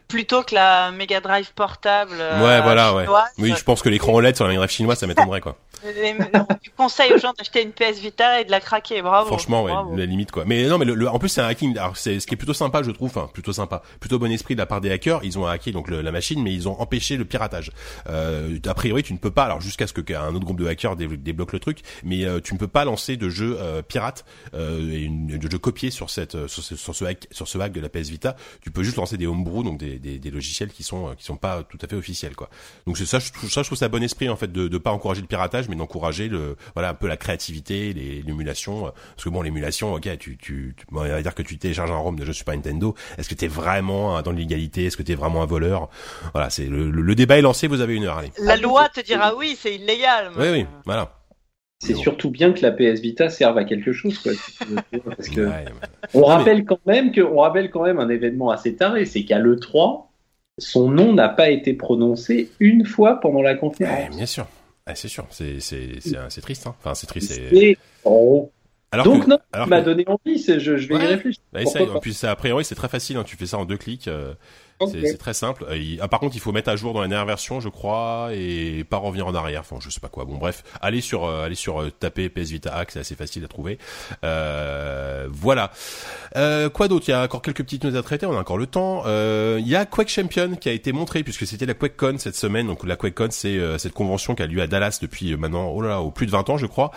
plutôt que la Mega Drive portable euh, Ouais, voilà, ouais. Oui, je pense que l'écran OLED sur la Mega Drive chinoise, ça m'étonnerait quoi. tu conseilles aux gens d'acheter une PS Vita et de la craquer, bravo. Franchement, ouais, la limite quoi. Mais non, mais le, en plus c'est un hacking. Alors c'est ce qui est plutôt sympa, je trouve, enfin plutôt sympa, plutôt bon esprit de la part des hackers. Ils ont hacké donc la machine, mais ils ont empêché le piratage. Euh, a priori, tu ne peux pas, alors jusqu'à ce qu'un autre groupe de hackers débloque le truc, mais euh, tu ne peux pas lancer de jeu euh, pirate euh, et une, de jeu copié sur cette sur ce, sur ce hack sur ce hack de la PS Vita. Tu peux juste lancer des homebrew, donc des, des, des logiciels qui sont qui sont pas tout à fait officiels quoi. Donc c'est ça, je trouve ça, je trouve ça bon esprit en fait de, de pas encourager le piratage, mais d'encourager le voilà un peu la créativité, l'émulation. Euh, parce que bon, l'émulation, ok, tu, tu, on va dire que tu télécharges un ROM de jeu Super Nintendo. Est-ce que t'es vraiment dans l'illégalité Est-ce que t'es vraiment un voleur? Voilà, c'est le, le, débat est lancé. Vous avez une heure. Allez. La loi te dira oui, c'est illégal. Oui, oui, voilà. C'est surtout bien que la PS Vita serve à quelque chose, quoi. Parce que on rappelle quand même que, on rappelle quand même un événement assez taré, c'est qu'à le 3, son nom n'a pas été prononcé une fois pendant la conférence. bien sûr. Ah, c'est sûr, c'est c'est c'est triste. Hein. Enfin, c'est triste. Alors Donc non, alors m'a donné envie. Je, je vais y réfléchir. Bah, essaye. En plus, a priori, c'est très facile. Hein. Tu fais ça en deux clics. Euh, c'est très simple. Euh, ah, par contre, il faut mettre à jour dans la dernière version, je crois, et pas revenir en arrière. Enfin, je sais pas quoi. Bon, bref, allez sur, euh, allez sur euh, taper PS Vita Hack, c'est assez facile à trouver. Euh, voilà. quoi d'autre? Il y a encore quelques petites notes à traiter. On a encore le temps. Il y a Quake Champion qui a été montré puisque c'était la QuakeCon cette semaine. Donc la QuakeCon, c'est cette convention qui a lieu à Dallas depuis maintenant, oh là, là au plus de 20 ans, je crois,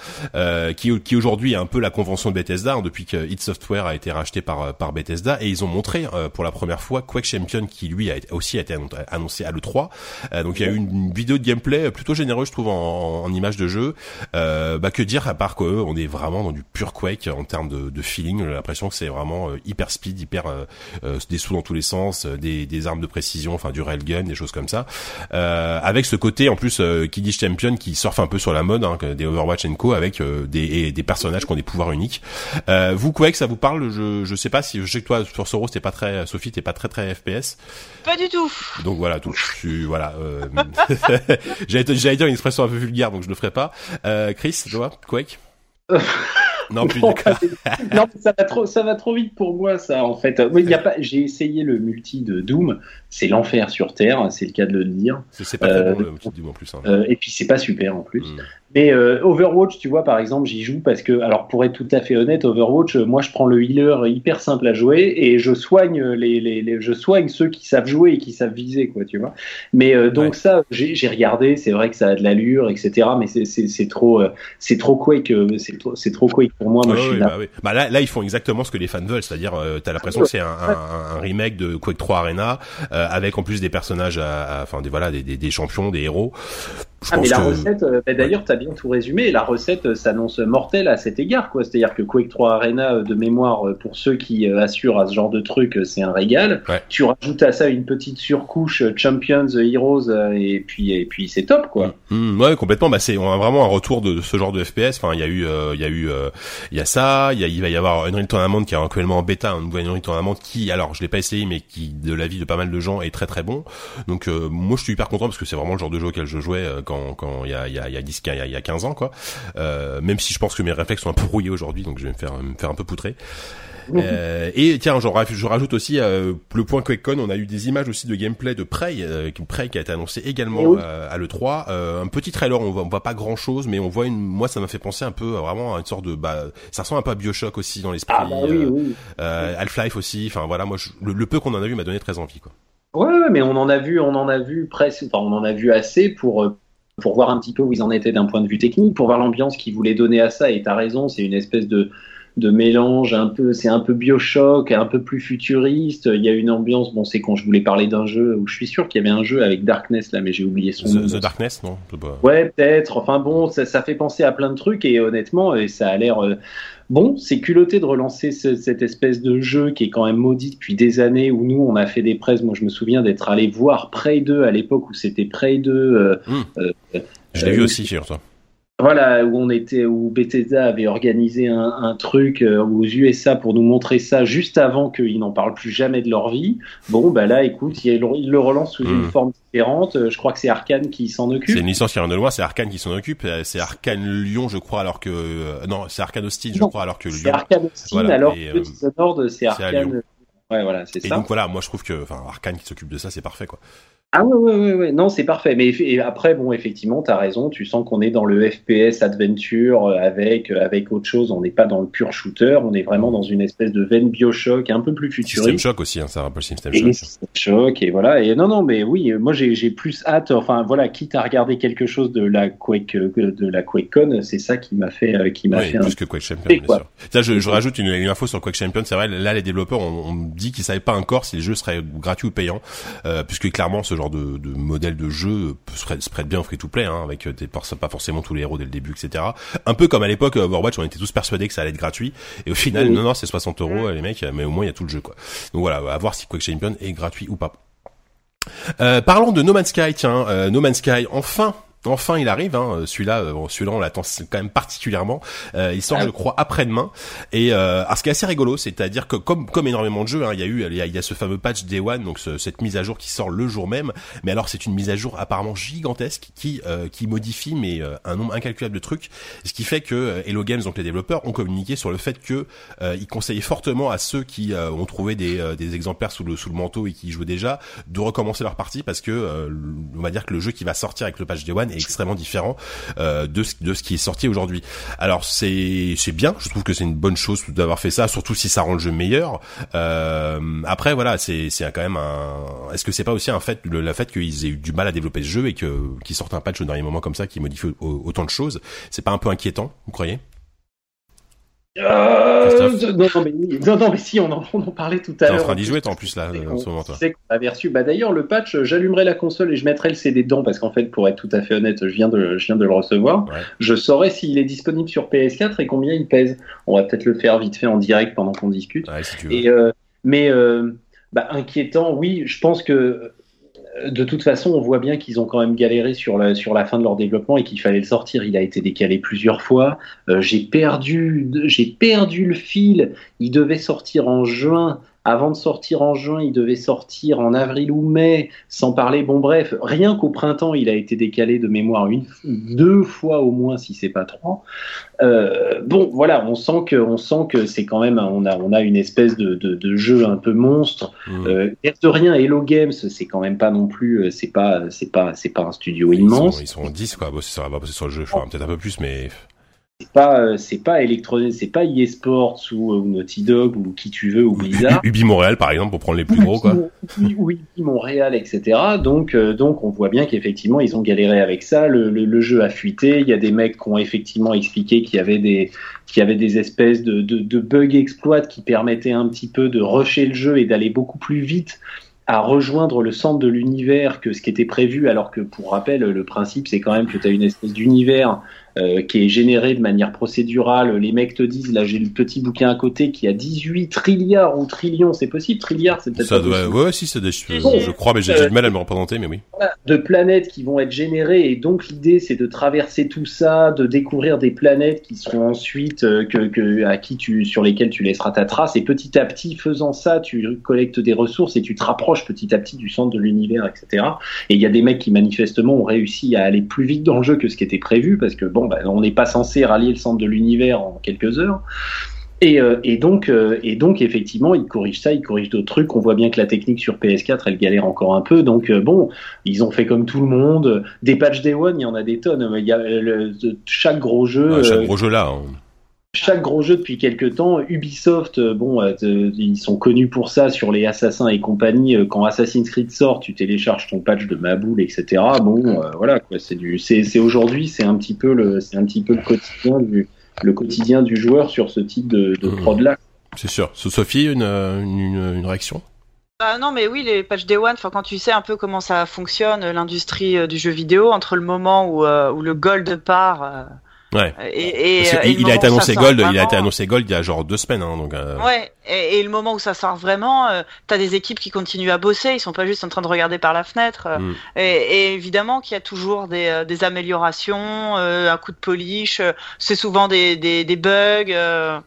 qui, qui aujourd'hui est un peu la convention de Bethesda hein, depuis que id Software a été racheté par par Bethesda et ils ont montré pour la première fois Quake Champion qui lui a aussi été annoncé à l'E3. Euh, donc il y a eu une vidéo de gameplay plutôt généreuse, je trouve, en, en images de jeu. Euh, bah que dire à part que on est vraiment dans du pur Quake en termes de, de feeling. J'ai l'impression que c'est vraiment euh, hyper speed, hyper des sous dans tous les sens, des, des armes de précision, enfin du railgun, des choses comme ça. avec ce côté en plus qui dit champion qui surfe un peu sur la mode hein, des Overwatch Co avec des, des personnages qui ont des pouvoirs uniques. vous Quake, ça vous parle? Je je sais pas si je sais que toi sur Soros t'es pas très Sophie t'es pas très très FPS. Pas du tout. Donc voilà, tout. Tu, voilà. Euh, j'allais, dire une expression un peu vulgaire, donc je le ferai pas. Euh, Chris, tu vois, Quake. Non, plus non, non, ça va trop, ça va trop vite pour moi, ça, en fait. Oui, y a pas, j'ai essayé le multi de Doom. C'est l'enfer sur Terre, c'est le cas de le dire. C'est pas euh, bon, le multi de Doom en plus. Hein. Euh, et puis c'est pas super en plus. Mm. Mais euh, Overwatch, tu vois, par exemple, j'y joue parce que, alors pour être tout à fait honnête, Overwatch, moi je prends le healer hyper simple à jouer et je soigne les, les, les je soigne ceux qui savent jouer et qui savent viser, quoi, tu vois. Mais euh, donc ça, j'ai regardé, c'est vrai que ça a de l'allure, etc. Mais c'est trop, c'est trop Quake, c'est trop, c'est trop Quake pour moi. moi je suis là. Bah, oui. bah, là, là, ils font exactement ce que les fans veulent, c'est-à-dire, euh, t'as l'impression que c'est un, un, un, remake de Quake 3 Arena avec en plus des personnages, enfin des voilà, des, des, des champions, des héros ah, mais la recette, euh, bah, d'ailleurs, tu as bien tout résumé. La recette euh, s'annonce mortelle à cet égard, quoi. C'est-à-dire que Quake 3 Arena, euh, de mémoire, pour ceux qui assurent à ce genre de truc, c'est un régal. Tu rajoutes à ça une petite surcouche Champions, Heroes, et puis, et puis c'est top, quoi. Mmh, ouais, complètement. Bah, c'est, on a vraiment un retour de, ce genre de FPS. Enfin, il y a eu, il y a eu, il y a ça. Il va y avoir Unreal Tournament qui est actuellement en bêta, un nouveau Unreal Tournament qui, alors, je l'ai pas essayé, mais qui, de l'avis de pas mal de gens, est très très bon. Donc, moi, je suis hyper content parce que c'est vraiment le genre de jeu auquel je jouais quand, quand il y a il y a, il y a 10, il y a, 15 ans, quoi. Euh, même si je pense que mes réflexes sont un peu rouillés aujourd'hui, donc je vais me faire, me faire un peu poutrer. Euh, et tiens, je, je rajoute aussi euh, le point QuakeCon, on a eu des images aussi de gameplay de Prey, euh, Prey qui a été annoncé également à l'E3. Euh, un petit trailer, on voit, on voit pas grand chose, mais on voit une, moi ça m'a fait penser un peu vraiment à une sorte de, bah, ça ressemble un peu à Bioshock aussi dans l'esprit. Ah, bah oui, oui. Half-Life aussi, enfin voilà, moi le, le, peu qu'on en a vu m'a donné très envie, quoi. Ouais, mais on en a vu, on en a vu presque, enfin on en a vu assez pour pour voir un petit peu où ils en étaient d'un point de vue technique, pour voir l'ambiance qu'ils voulaient donner à ça. Et t'as raison, c'est une espèce de, de mélange un peu, c'est un peu Bioshock, un peu plus futuriste. Il y a une ambiance, bon, c'est quand je voulais parler d'un jeu où je suis sûr qu'il y avait un jeu avec Darkness là, mais j'ai oublié son nom. The Darkness, non Ouais, peut-être. Enfin bon, ça, ça, fait penser à plein de trucs et honnêtement, et ça a l'air. Euh, Bon, c'est culotté de relancer cette espèce de jeu qui est quand même maudit depuis des années où nous on a fait des presses. Moi je me souviens d'être allé voir Prey 2 à l'époque où c'était Prey 2. Euh, mmh. euh, je l'ai vu euh, aussi, sur toi. Voilà, où on était, où Bethesda avait organisé un, un, truc euh, aux USA pour nous montrer ça juste avant qu'ils n'en parlent plus jamais de leur vie. Bon, bah là, écoute, il, le relance sous une hmm. forme différente. Euh, je crois que c'est Arkane qui s'en occupe. C'est une licence qui vient de loin, c'est Arkane qui s'en occupe. Euh, c'est Arkane Lyon, je crois, alors que non, c'est Arkane Austin, je crois, alors que Lyon. C'est Arkane Austin, alors que Dishonored, c'est Arkane. Ouais, voilà, c'est ça. Et donc voilà, moi je trouve que, Arkane qui s'occupe de ça, c'est parfait, quoi. Ah ouais, ouais, ouais, ouais. non, c'est parfait. Mais après, bon, effectivement, tu as raison. Tu sens qu'on est dans le FPS adventure euh, avec euh, avec autre chose. On n'est pas dans le pur shooter. On est vraiment dans une espèce de veine Bioshock, un peu plus futuriste. System Shock aussi, hein, ça rappelle System Shock. System Shock et voilà. Et non, non, mais oui, moi j'ai plus hâte. Enfin voilà, quitte à regarder quelque chose de la Quake euh, de la QuakeCon, c'est ça qui m'a fait qui m'a oui, fait plus que Quake Champion. Bien sûr. Tiens, je, je rajoute une, une, info sur Quake Champion. C'est vrai, là les développeurs on, dit qu'ils savaient pas encore si les jeux seraient gratuits ou payants, euh, puisque clairement ce genre de, de de jeu se prête bien au free-to-play, hein, avec euh, des, pas forcément tous les héros dès le début, etc. Un peu comme à l'époque euh, Overwatch, on était tous persuadés que ça allait être gratuit, et au final, non, non, c'est 60 euros, les mecs, mais au moins il y a tout le jeu, quoi. Donc voilà, à voir si Quake Champion est gratuit ou pas. Euh, parlons de No Man's Sky, tiens, euh, No Man's Sky, enfin Enfin, il arrive. Hein, celui-là, euh, celui-là, on l'attend quand même particulièrement. Euh, il sort, je crois, après-demain. Et euh, alors, ce qui est assez rigolo, c'est-à-dire que comme comme énormément de jeux, hein, il y a eu, il y a, ce fameux patch Day One, donc cette mise à jour qui sort le jour même. Mais alors, c'est une mise à jour apparemment gigantesque qui euh, qui modifie mais un nombre incalculable de trucs. Ce qui fait que Hello Games, donc les développeurs, ont communiqué sur le fait que ils conseillaient fortement à ceux qui ont trouvé des, des exemplaires sous le sous le manteau et qui y jouaient déjà de recommencer leur partie parce que on va dire que le jeu qui va sortir avec le patch Day One extrêmement différent euh, de, ce, qui est sorti aujourd'hui. Alors c'est c'est bien, je trouve que c'est une bonne chose d'avoir fait ça, surtout si ça rend le jeu meilleur. Euh, après voilà, c'est c'est quand même un. Est-ce que c'est pas aussi un fait le, la fait qu'ils aient eu du mal à développer ce jeu et que qu'ils sortent un patch au dernier moment comme ça qui modifie autant de choses, c'est pas un peu inquiétant, vous croyez? Euh, non, non, mais, non, non, mais si, on en, on en parlait tout à l'heure. T'es en train d'y jouer, en plus, là, en ce moment, toi. qu'on avait reçu. Bah, d'ailleurs, le patch, j'allumerai la console et je mettrai le CD dedans parce qu'en fait, pour être tout à fait honnête, je viens de, je viens de le recevoir. Je saurai s'il est disponible sur PS4 et combien il pèse. On va peut-être le faire vite fait en direct pendant qu'on discute. Ouais, si tu veux. Et, euh, mais, euh, bah, inquiétant, oui, je pense que de toute façon, on voit bien qu'ils ont quand même galéré sur la, sur la fin de leur développement et qu'il fallait le sortir. Il a été décalé plusieurs fois. Euh, j'ai perdu, j'ai perdu le fil. Il devait sortir en juin avant de sortir en juin, il devait sortir en avril ou mai, sans parler. Bon, bref, rien qu'au printemps, il a été décalé de mémoire une, deux fois au moins, si c'est pas trois. Euh, bon, voilà, on sent que, on sent que c'est quand même, on a, on a une espèce de, de, de jeu un peu monstre. Mmh. Euh, de rien, Hello Games, c'est quand même pas non plus, euh, c'est pas, c'est pas, c'est pas un studio immense. Ils sont, ils sont 10 quoi, bosser sur, sur le jeu, enfin, peut-être un peu plus, mais c'est pas euh, c'est pas Electronic, c'est pas EA Sports ou, ou, Naughty Dog ou qui tu veux ou Blizzard. Ubi Montréal par exemple pour prendre les plus gros quoi. Ou Ubi Montréal etc. Donc euh, donc on voit bien qu'effectivement ils ont galéré avec ça. Le, le, le, jeu a fuité. Il y a des mecs qui ont effectivement expliqué qu'il y avait des qu'il y avait des espèces de, de, de bugs exploits qui permettaient un petit peu de rusher le jeu et d'aller beaucoup plus vite à rejoindre le centre de l'univers que ce qui était prévu, alors que pour rappel, le principe c'est quand même que tu as une espèce d'univers euh, qui est généré de manière procédurale. Les mecs te disent, là j'ai le petit bouquin à côté qui a 18 trilliards ou trillions, c'est possible Trilliards, c'est peut-être Ça doit, ouais, si, c'est des... je crois, mais j'ai du mal à me représenter, mais oui. De planètes qui vont être générées, et donc l'idée c'est de traverser tout ça, de découvrir des planètes qui seront ensuite, euh, que, que, à qui tu, sur lesquelles tu laisseras ta trace, et petit à petit, faisant ça, tu collectes des ressources et tu te rapproches petit à petit du centre de l'univers, etc. Et il y a des mecs qui manifestement ont réussi à aller plus vite dans le jeu que ce qui était prévu, parce que bon, bah, on n'est pas censé rallier le centre de l'univers en quelques heures. Et, euh, donc, euh, et donc, effectivement, ils corrigent ça, ils corrigent d'autres trucs. On voit bien que la technique sur PS4, elle galère encore un peu. Donc, euh, bon, ils ont fait comme tout le monde. Des patchs Day One, il y en a des tonnes. Il y a chaque gros jeu. chaque gros jeu là. Hein chaque gros jeu depuis quelques temps, Ubisoft, euh, bon, euh, ils sont connus pour ça sur les Assassins et compagnie. Euh, quand Assassin's Creed sort, tu télécharges ton patch de Maboule, etc. Bon, voilà, quoi, c'est du, c'est, aujourd'hui, c'est un petit peu le, c'est un petit peu le quotidien du, le quotidien du joueur sur ce type de, de mmh. prod là. C'est sûr. Sophie, une, une, une réaction? Bah non, mais oui, les patchs Day One, quand tu sais un peu comment ça fonctionne, l'industrie du jeu vidéo, entre le moment où, où le gold part, Ouais. Et, et, il, a été annoncé Gold, il a été annoncé Gold il y a genre deux semaines, hein, donc. Euh... Ouais. Et, et, le moment où ça sort vraiment, euh, t'as des équipes qui continuent à bosser, ils sont pas juste en train de regarder par la fenêtre. Euh, mm. et, et, évidemment qu'il y a toujours des, euh, des améliorations, un coup de polish. c'est souvent des, des, des bugs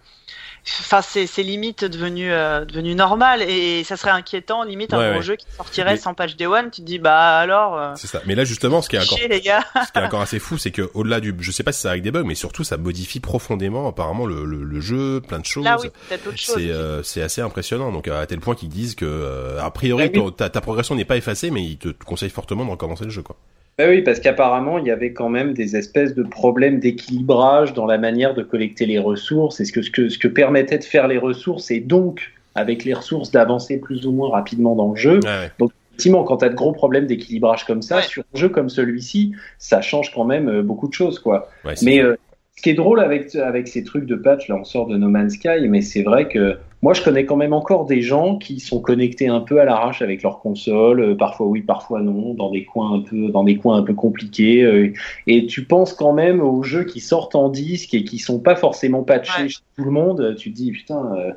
enfin c'est limite devenu euh, devenu normal et ça serait inquiétant limite un gros jeu qui sortirait sans patch day one tu te dis bah alors euh, c'est ça. Mais là justement ce qui est encore les gars. ce qui est encore assez fou c'est que au-delà du je sais pas si ça avec des bugs mais surtout ça modifie profondément apparemment le, le, jeu plein de choses. oui, c'est euh, c'est assez impressionnant. Donc à tel point qu'ils disent que euh, a priori ta, ta progression n'est pas effacée mais ils te conseillent fortement de recommencer le jeu quoi bah oui, parce qu'apparemment, il y avait quand même des espèces de problèmes d'équilibrage dans la manière de collecter les ressources. Et ce que, ce que, ce que permettait de faire les ressources, et donc, avec les ressources, d'avancer plus ou moins rapidement dans le jeu. Donc, effectivement, quand tu as de gros problèmes d'équilibrage comme ça, sur un jeu comme celui-ci, ça change quand même euh, beaucoup de choses, quoi. Mais euh, ce qui est drôle avec, avec ces trucs de patch, là, on sort de No Man's Sky, mais c'est vrai que moi, je connais quand même encore des gens qui sont connectés un peu à l'arrache avec leur console, euh, parfois oui, parfois non, dans des coins un peu, dans des coins un peu compliqués. Euh, et tu penses quand même aux jeux qui sortent en disque et qui sont pas forcément patchés chez tout le monde. Tu te dis putain, euh,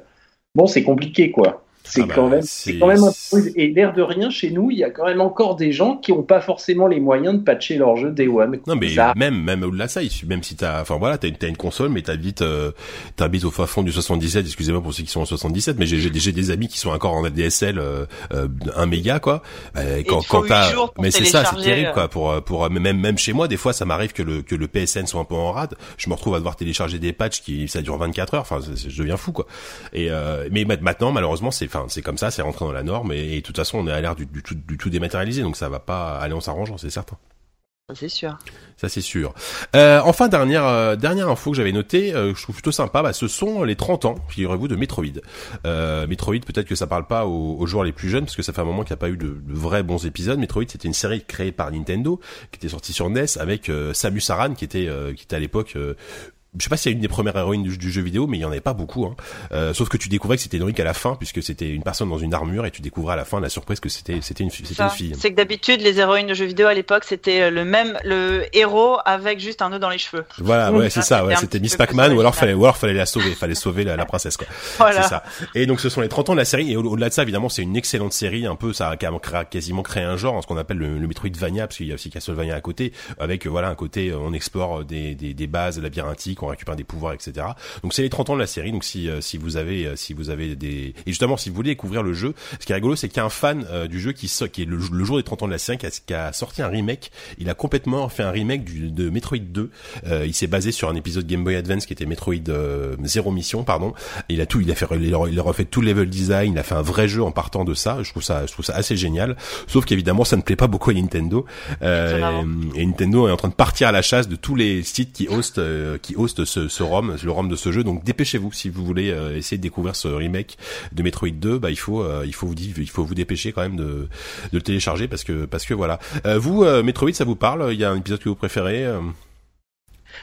bon, c'est compliqué quoi. C'est ah bah, quand même, c'est quand même un peu, et l'air de rien chez nous, il y a quand même encore des gens qui ont pas forcément les moyens de patcher leur jeu Day One. Non mais même même au-delà de ça, même si t'as, enfin voilà, t'as une, as une console, mais t'habites euh, t'habites au fin fond du 77. Excusez-moi pour ceux qui sont en 77, mais j'ai j'ai des amis qui sont encore en ADSL euh, euh, 1 méga quoi. Euh, quand quand t'as, mais c'est ça, c'est terrible quoi. Pour pour même même chez moi, des fois ça m'arrive que le que le PSN soit un peu en rade. Je me retrouve à devoir télécharger des patchs qui ça dure 24 heures. Enfin, je deviens fou quoi. Et euh, mais maintenant malheureusement c'est c'est comme ça, c'est rentré dans la norme et, de toute façon on est à l'air du, tout, du tout dématérialisé, donc ça va pas aller en s'arrangeant, c'est certain. C'est sûr. Ça c'est sûr. Euh, enfin dernière euh, dernière info que j'avais notée, euh, je trouve plutôt sympa, bah, ce sont les 30 ans, figurez-vous, de Metroid. Metroid, peut-être que ça parle pas aux, joueurs les plus jeunes, parce que ça fait un moment qu'il n'y a pas eu de, vrais bons épisodes. Metroid, c'était une série créée par Nintendo, qui était sortie sur NES avec Samus Aran, qui était qui était à l'époque je sais pas si c'est une des premières héroïnes du, jeu vidéo, mais il y en avait pas beaucoup. Hein. Euh, sauf que tu découvrais que c'était héroïque à la fin, puisque c'était une personne dans une armure, et tu découvrais à la fin la surprise que c'était c'était une, fille. C'est que d'habitude les héroïnes de jeux vidéo à l'époque c'était euh, le même le héros avec juste un nœud dans les cheveux. Voilà, ouais, c'est ça. Ouais, c'était Miss Pac-Man, ou alors fallait ou alors fallait la sauver, fallait sauver la, la princesse quoi. Voilà. C'est ça. Et donc ce sont les 30 ans de la série, et au-delà de ça évidemment c'est une excellente série, un peu ça a quasiment créé un genre, ce qu'on appelle le, le Metroidvania, parce qu'il y a aussi Castlevania à côté, avec euh, voilà un côté on explore des, des, des bases labyrinthiques, en récupérant des pouvoirs, etc. Donc c'est les 30 ans de la série. Donc si si vous avez si vous avez des et justement si vous voulez découvrir le jeu, ce qui est rigolo, c'est qu'il y a un fan du jeu qui qui est le, jour des 30 ans de la série qui a, qui a, sorti un remake. Il a complètement fait un remake du, de Metroid 2. il s'est basé sur un épisode Game Boy Advance qui était Metroid Zero Mission, pardon. Il a tout, il a fait, il a refait tout le level design. Il a fait un vrai jeu en partant de ça. Je trouve ça, je trouve ça assez génial. Sauf qu'évidemment, ça ne plaît pas beaucoup à Nintendo. Euh, et Nintendo est en train de partir à la chasse de tous les sites qui hostent, euh, qui hostent ce, ce ROM, le ROM de ce jeu. Donc dépêchez-vous si vous voulez euh, essayer de découvrir ce remake de Metroid 2. Bah il faut, il faut vous il faut vous dépêcher quand même de, de le télécharger parce que parce que voilà. vous Metroid, ça vous parle? Il y a un épisode que vous préférez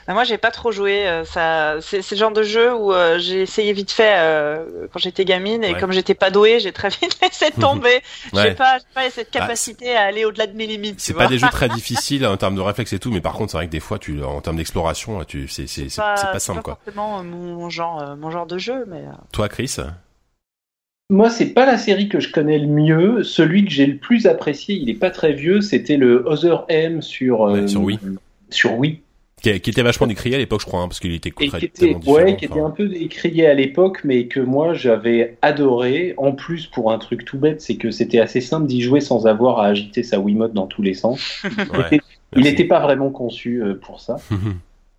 bah, moi, j'ai pas trop joué. Euh, ça, c'est le genre de jeu où euh, j'ai essayé vite fait euh, quand j'étais gamine et comme j'étais pas douée, j'ai très vite laissé tomber. J'ai pas, pas cette bah, capacité à aller au-delà de mes limites. C'est pas des jeux très difficiles en termes de réflexe et tout, mais par contre, c'est vrai que des fois, tu, en termes d'exploration, tu, c'est, c'est, c'est pas, pas, simple, pas forcément mon genre, mon genre de jeu, mais. Toi, Chris? Moi, c'est pas la série que je connais le mieux. Celui que j'ai le plus apprécié, il est pas très vieux. C'était le Other M sur sur Wii. Sur Wii qui, était vachement décrié à l'époque, je crois, hein, parce qu'il était très, qui était, ouais, qui était un peu décrié à l'époque, mais que moi j'avais adoré. En plus, pour un truc tout bête, c'est que c'était assez simple d'y jouer sans avoir à agiter sa Wiimote dans tous les sens. il n'était pas vraiment conçu euh, pour ça.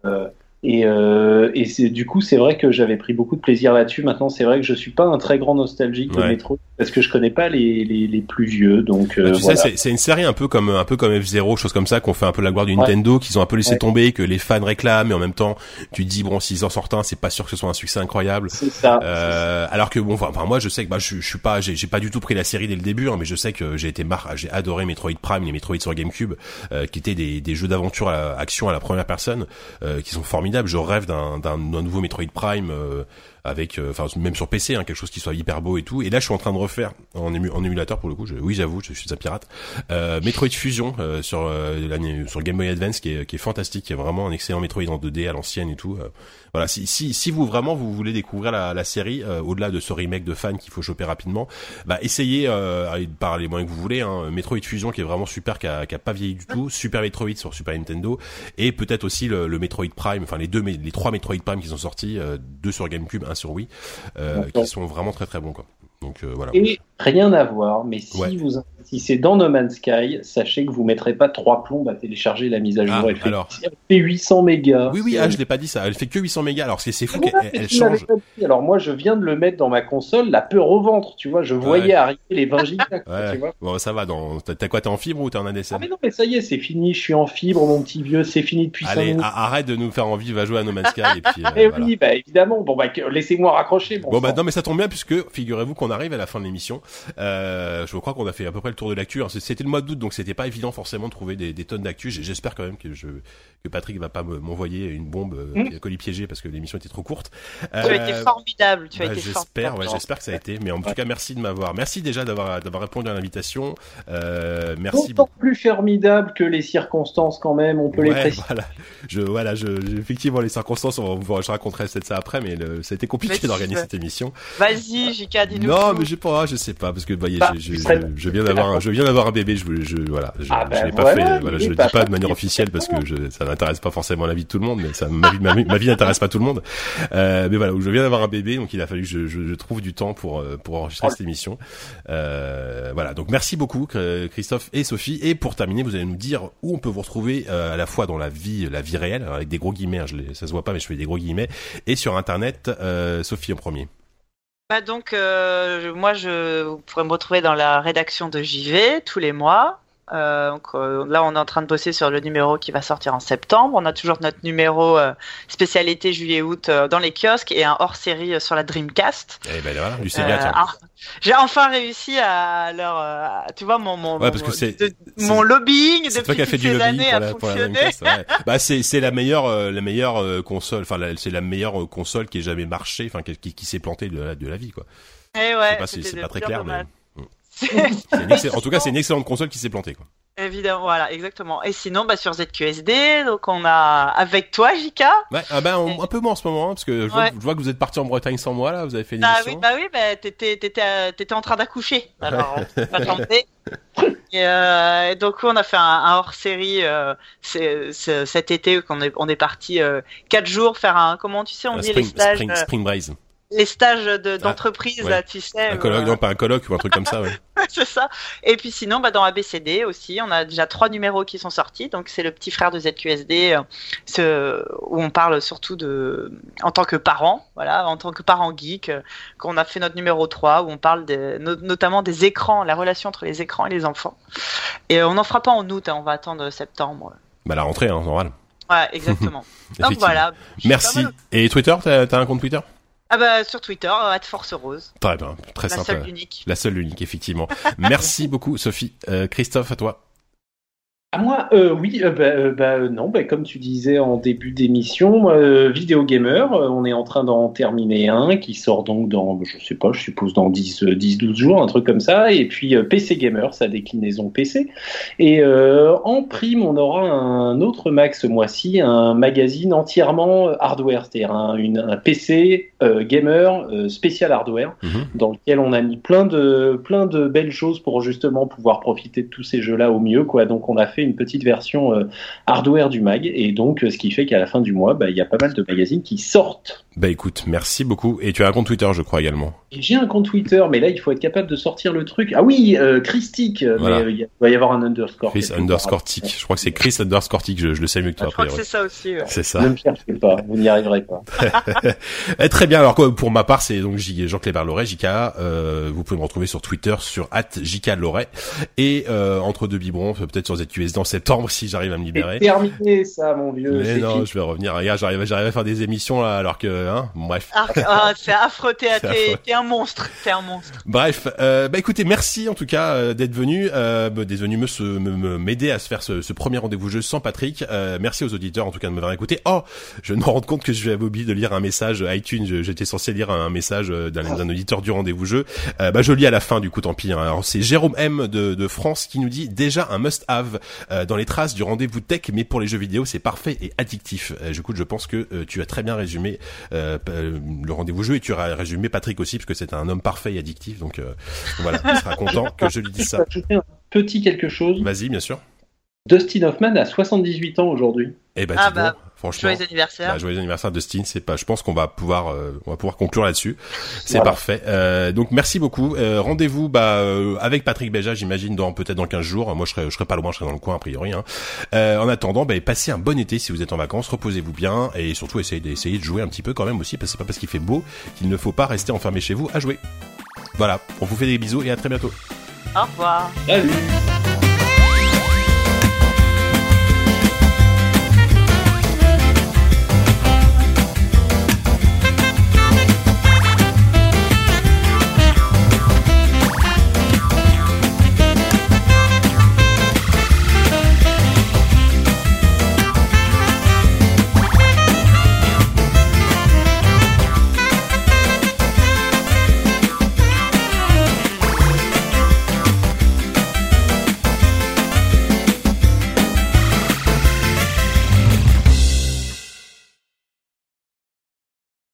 euh, et, euh, et du coup, c'est vrai que j'avais pris beaucoup de plaisir là-dessus. Maintenant, c'est vrai que je suis pas un très grand nostalgique de Metro parce que je connais pas les, les, les plus vieux. Donc, euh, bah, tu sais, c'est, c'est une série un peu comme un peu comme F0, chose comme ça, qu'on fait un peu la gloire du Nintendo, qu'ils ont un peu laissé tomber, que les fans réclament, et en même temps, tu te dis bon, s'ils en sortent un, c'est pas sûr que ce soit un succès incroyable. C'est ça. Euh, alors que bon, enfin, moi, je sais que bah, je, je suis pas, j'ai, j'ai pas du tout pris la série dès le début, hein, mais je sais que j'ai été mar, j'ai adoré Metroid Prime, les Metroid sur GameCube, euh, qui étaient des, des jeux d'aventure à action à la première personne, euh, qui sont formidables. Je rêve d'un nouveau Metroid Prime euh, avec, euh, enfin même sur PC, hein, quelque chose qui soit hyper beau et tout. Et là, je suis en train de refaire en, en émulateur pour le coup. Je, oui, j'avoue, je suis un pirate. Euh, Metroid Fusion euh, sur euh, sur Game Boy Advance, qui est, qui est fantastique, qui est vraiment un excellent Metroid en 2D à l'ancienne et tout. voilà, si, si si vous vraiment vous voulez découvrir la, la série, au-delà de ce remake de fans qu'il faut choper rapidement, bah essayez par les moyens que vous voulez. Hein, Metroid Fusion, qui est vraiment super, qui a, qui a pas vieilli du tout. Super Metroid sur Super Nintendo et peut-être aussi le, le, Metroid Prime, enfin les deux, les trois Metroid Prime qui sont sortis, deux sur GameCube, sur Wii, euh, qui sont vraiment très très bons quoi. Donc euh, voilà. Et rien à voir, mais si vous investissez dans No Man's Sky, sachez que vous mettrez pas trois plombes à télécharger la mise à jour. Ah, elle, fait, alors... elle, fait, 800 mégas. Oui oui, ah, je l'ai pas dit ça. Elle fait que 800 mégas. Alors c'est fou qu'elle change. Alors moi je viens de le mettre dans ma console, la peur au ventre, tu vois. Je voyais arriver les 20 gigas. tu vois. Bon ça va. Dans... T'as quoi T'es en fibre ou t'es en ADSL Ah mais non mais ça y est, c'est fini. Je suis en fibre, mon petit vieux. C'est fini depuis. Allez, arrête de nous faire envie. Va jouer à No Man's Sky et puis. Euh, oui, bah évidemment. Bon bah laissez-moi raccrocher. Bon, bon bah non mais ça tombe bien puisque figurez-vous qu'on arrive à la fin de l'émission je crois qu'on a fait à peu près le tour de l'actu. C'était le mois d'août, donc c'était pas évident forcément de trouver des, des tonnes d'actu. J'espère quand même que je que Patrick va pas m'envoyer une bombe euh, mmh. colis piégé parce que l'émission était trop courte. Tu as été euh, formidable. Tu as bah, été J'espère, ouais, j'espère que ça a été. Mais en tout cas, merci de m'avoir. Merci déjà d'avoir d'avoir répondu à l'invitation. Euh, merci. D'autant plus formidable que les circonstances quand même. On peut les préciser. Voilà. Je voilà. Je, effectivement les circonstances. On va, je raconterai peut-être ça après, mais le, ça a été compliqué d'organiser cette émission. Vas-y, Jika, dis-nous. Non, mais j'ai pas. Je sais pas parce que bah, je, je, je, viens d'avoir un, je viens d'avoir un bébé. Je, je voilà. Je, ah ben l'ai pas fait. Voilà, je le dis pas de manière officielle parce que je, ça n'intéresse pas forcément la vie de tout le monde, mais ça, ma vie, ma, vie n'intéresse pas tout le monde. Euh, mais voilà, je viens d'avoir un bébé, donc il a fallu que je, je, trouve du temps pour euh, pour enregistrer cette émission. Euh, voilà, donc merci beaucoup Christophe et Sophie. Et pour terminer, vous allez nous dire où on peut vous retrouver euh, à la fois dans la vie, la vie réelle, avec des gros guillemets. Hein, je ça se voit pas, mais je fais des gros guillemets. Et sur Internet, euh, Sophie en premier. Bah donc, euh, moi, je, vous pourrez me retrouver dans la rédaction de JV tous les mois. Euh, donc, euh, là, on est en train de bosser sur le numéro qui va sortir en septembre. On a toujours notre numéro euh, spécialité juillet-août euh, dans les kiosques et un hors-série sur la Dreamcast. Eh ben voilà, du Sega. J'ai enfin réussi à leur, tu vois, mon mon ouais, parce que mon lobbying depuis toi qui fait du lobbying pour la, pour la Dreamcast. Ouais. bah c'est c'est la meilleure la meilleure console, enfin c'est la meilleure console qui ait jamais marché, enfin qui, qui, s'est plantée de la, de la vie quoi. Et eh ouais. C'est pas, pas très clair, mais en tout cas, c'est une excellente console qui s'est plantée. Quoi. Évidemment, voilà, exactement. Et sinon, bah, sur ZQSD, donc on a avec toi, Jika. Ouais, ah bah, un peu moins en ce moment, hein, parce que je vois, que vous êtes parti en Bretagne sans moi, là, vous avez fait une bah, émission. Oui, bah oui, bah, t'étais, t'étais, t'étais en train d'accoucher. Alors, Et, donc on a fait un, hors-série cet été qu'on est on est parti quatre jours faire un comment tu sais on dit les stages spring, spring les stages d'entreprise, de, tu sais. Un colloque, non, pas un colloque ou un truc comme ça, ouais. c'est ça. Et puis sinon, bah, dans ABCD aussi, on a déjà trois numéros qui sont sortis. Donc c'est le petit frère de ZQSD, euh, ce, où on parle surtout de, en tant que parent, voilà, en tant que parent geek, euh, qu'on a fait notre numéro 3, où on parle des, notamment des écrans, la relation entre les écrans et les enfants. Et euh, on n'en fera pas en août, hein, on va attendre septembre. Bah la rentrée, hein, normal. Ouais, exactement. donc voilà. Merci. Et Twitter, t'as as un compte Twitter? Ah bah sur Twitter, at Force Rose. Très bien, très La seule unique. La seule unique, effectivement. Merci beaucoup Sophie. Euh, Christophe, à toi. À moi, euh, oui, euh, bah, euh, bah, non, bah, comme tu disais en début d'émission, Vidéo Gamer, on est en train d'en terminer un qui sort donc dans, je sais pas, je suppose dans 10, 10 12 jours, un truc comme ça, et puis PC Gamer, sa déclinaison PC. Et en prime, on aura un autre Max ce mois-ci, un magazine entièrement hardware, c'est-à-dire un, PC gamer spécial hardware, mhm. dans lequel on a mis plein de, plein de belles choses pour justement pouvoir profiter de tous ces jeux-là au mieux, quoi. Donc on a fait une petite version euh, hardware du mag, et donc euh, ce qui fait qu'à la fin du mois, bah, il y a pas mal de magazines qui sortent. Bah écoute, merci beaucoup. Et tu as un compte Twitter, je crois également. J'ai un compte Twitter, mais là il faut être capable de sortir le truc. Ah oui, euh, Christic, mais il va y avoir un underscore. Chris underscore tic. Je crois que c'est Chris underscore tic. Je, le sais mieux que toi. Je crois que c'est ça aussi. C'est ça. Ne me cherchez pas, vous n'y arriverez pas. Eh, très bien. Alors pour ma part, c'est donc Jean-Cléber Loret, JK. Euh, vous pouvez me retrouver sur Twitter sur JK Loret et euh, entre deux biberons, peut-être sur ZQS en septembre si j'arrive à me libérer. C'est terminé ça, mon vieux. Mais non, je vais revenir. Regarde, j'arrive, j'arrive à faire des émissions là, alors que, hein, bref. Ah, ah c'est affreux, t'es, un monstre, t'es un monstre. Bref, euh, bah écoutez, merci en tout cas euh, d'être venu, euh, bah, d'être venu me, m'aider à se faire ce, ce premier rendez-vous jeu sans Patrick. Euh, merci aux auditeurs en tout cas de m'avoir écouté. Oh, je me rends compte que je vais oublier de lire un message iTunes. J'étais censé lire un message d'un, auditeur du rendez-vous jeu. bah je lis à la fin du coup, tant pis. Hein. Alors c'est Jérôme M de, de France qui nous dit déjà un must-have dans les traces du rendez-vous tech, mais pour les jeux vidéo c'est parfait et addictif. du coup, je pense que tu as très bien résumé le rendez-vous jeu et tu as résumé Patrick aussi parce que c'est un homme parfait et addictif. Donc euh, voilà, il sera content que je lui dise ça. un petit quelque chose. Vas-y, bien sûr. Dustin Hoffman a 78 ans aujourd'hui. Eh ben, ah bah, franchement, joyeux anniversaire. Bah, joyeux anniversaire Dustin, c'est pas je pense qu'on va pouvoir euh, on va pouvoir conclure là-dessus. C'est parfait. Euh, donc merci beaucoup. Euh, rendez-vous bah euh, avec Patrick Béja, j'imagine dans peut-être dans 15 jours. Moi je serai je serai pas loin, je serai dans le coin a priori hein. en attendant, bah, passez un bon été si vous êtes en vacances, reposez-vous bien et surtout essayez d'essayer de jouer un petit peu quand même aussi parce que c'est pas parce qu'il fait beau qu'il ne faut pas rester enfermé chez vous à jouer. Voilà, on vous fait des bisous et à très bientôt. Au revoir. Salut.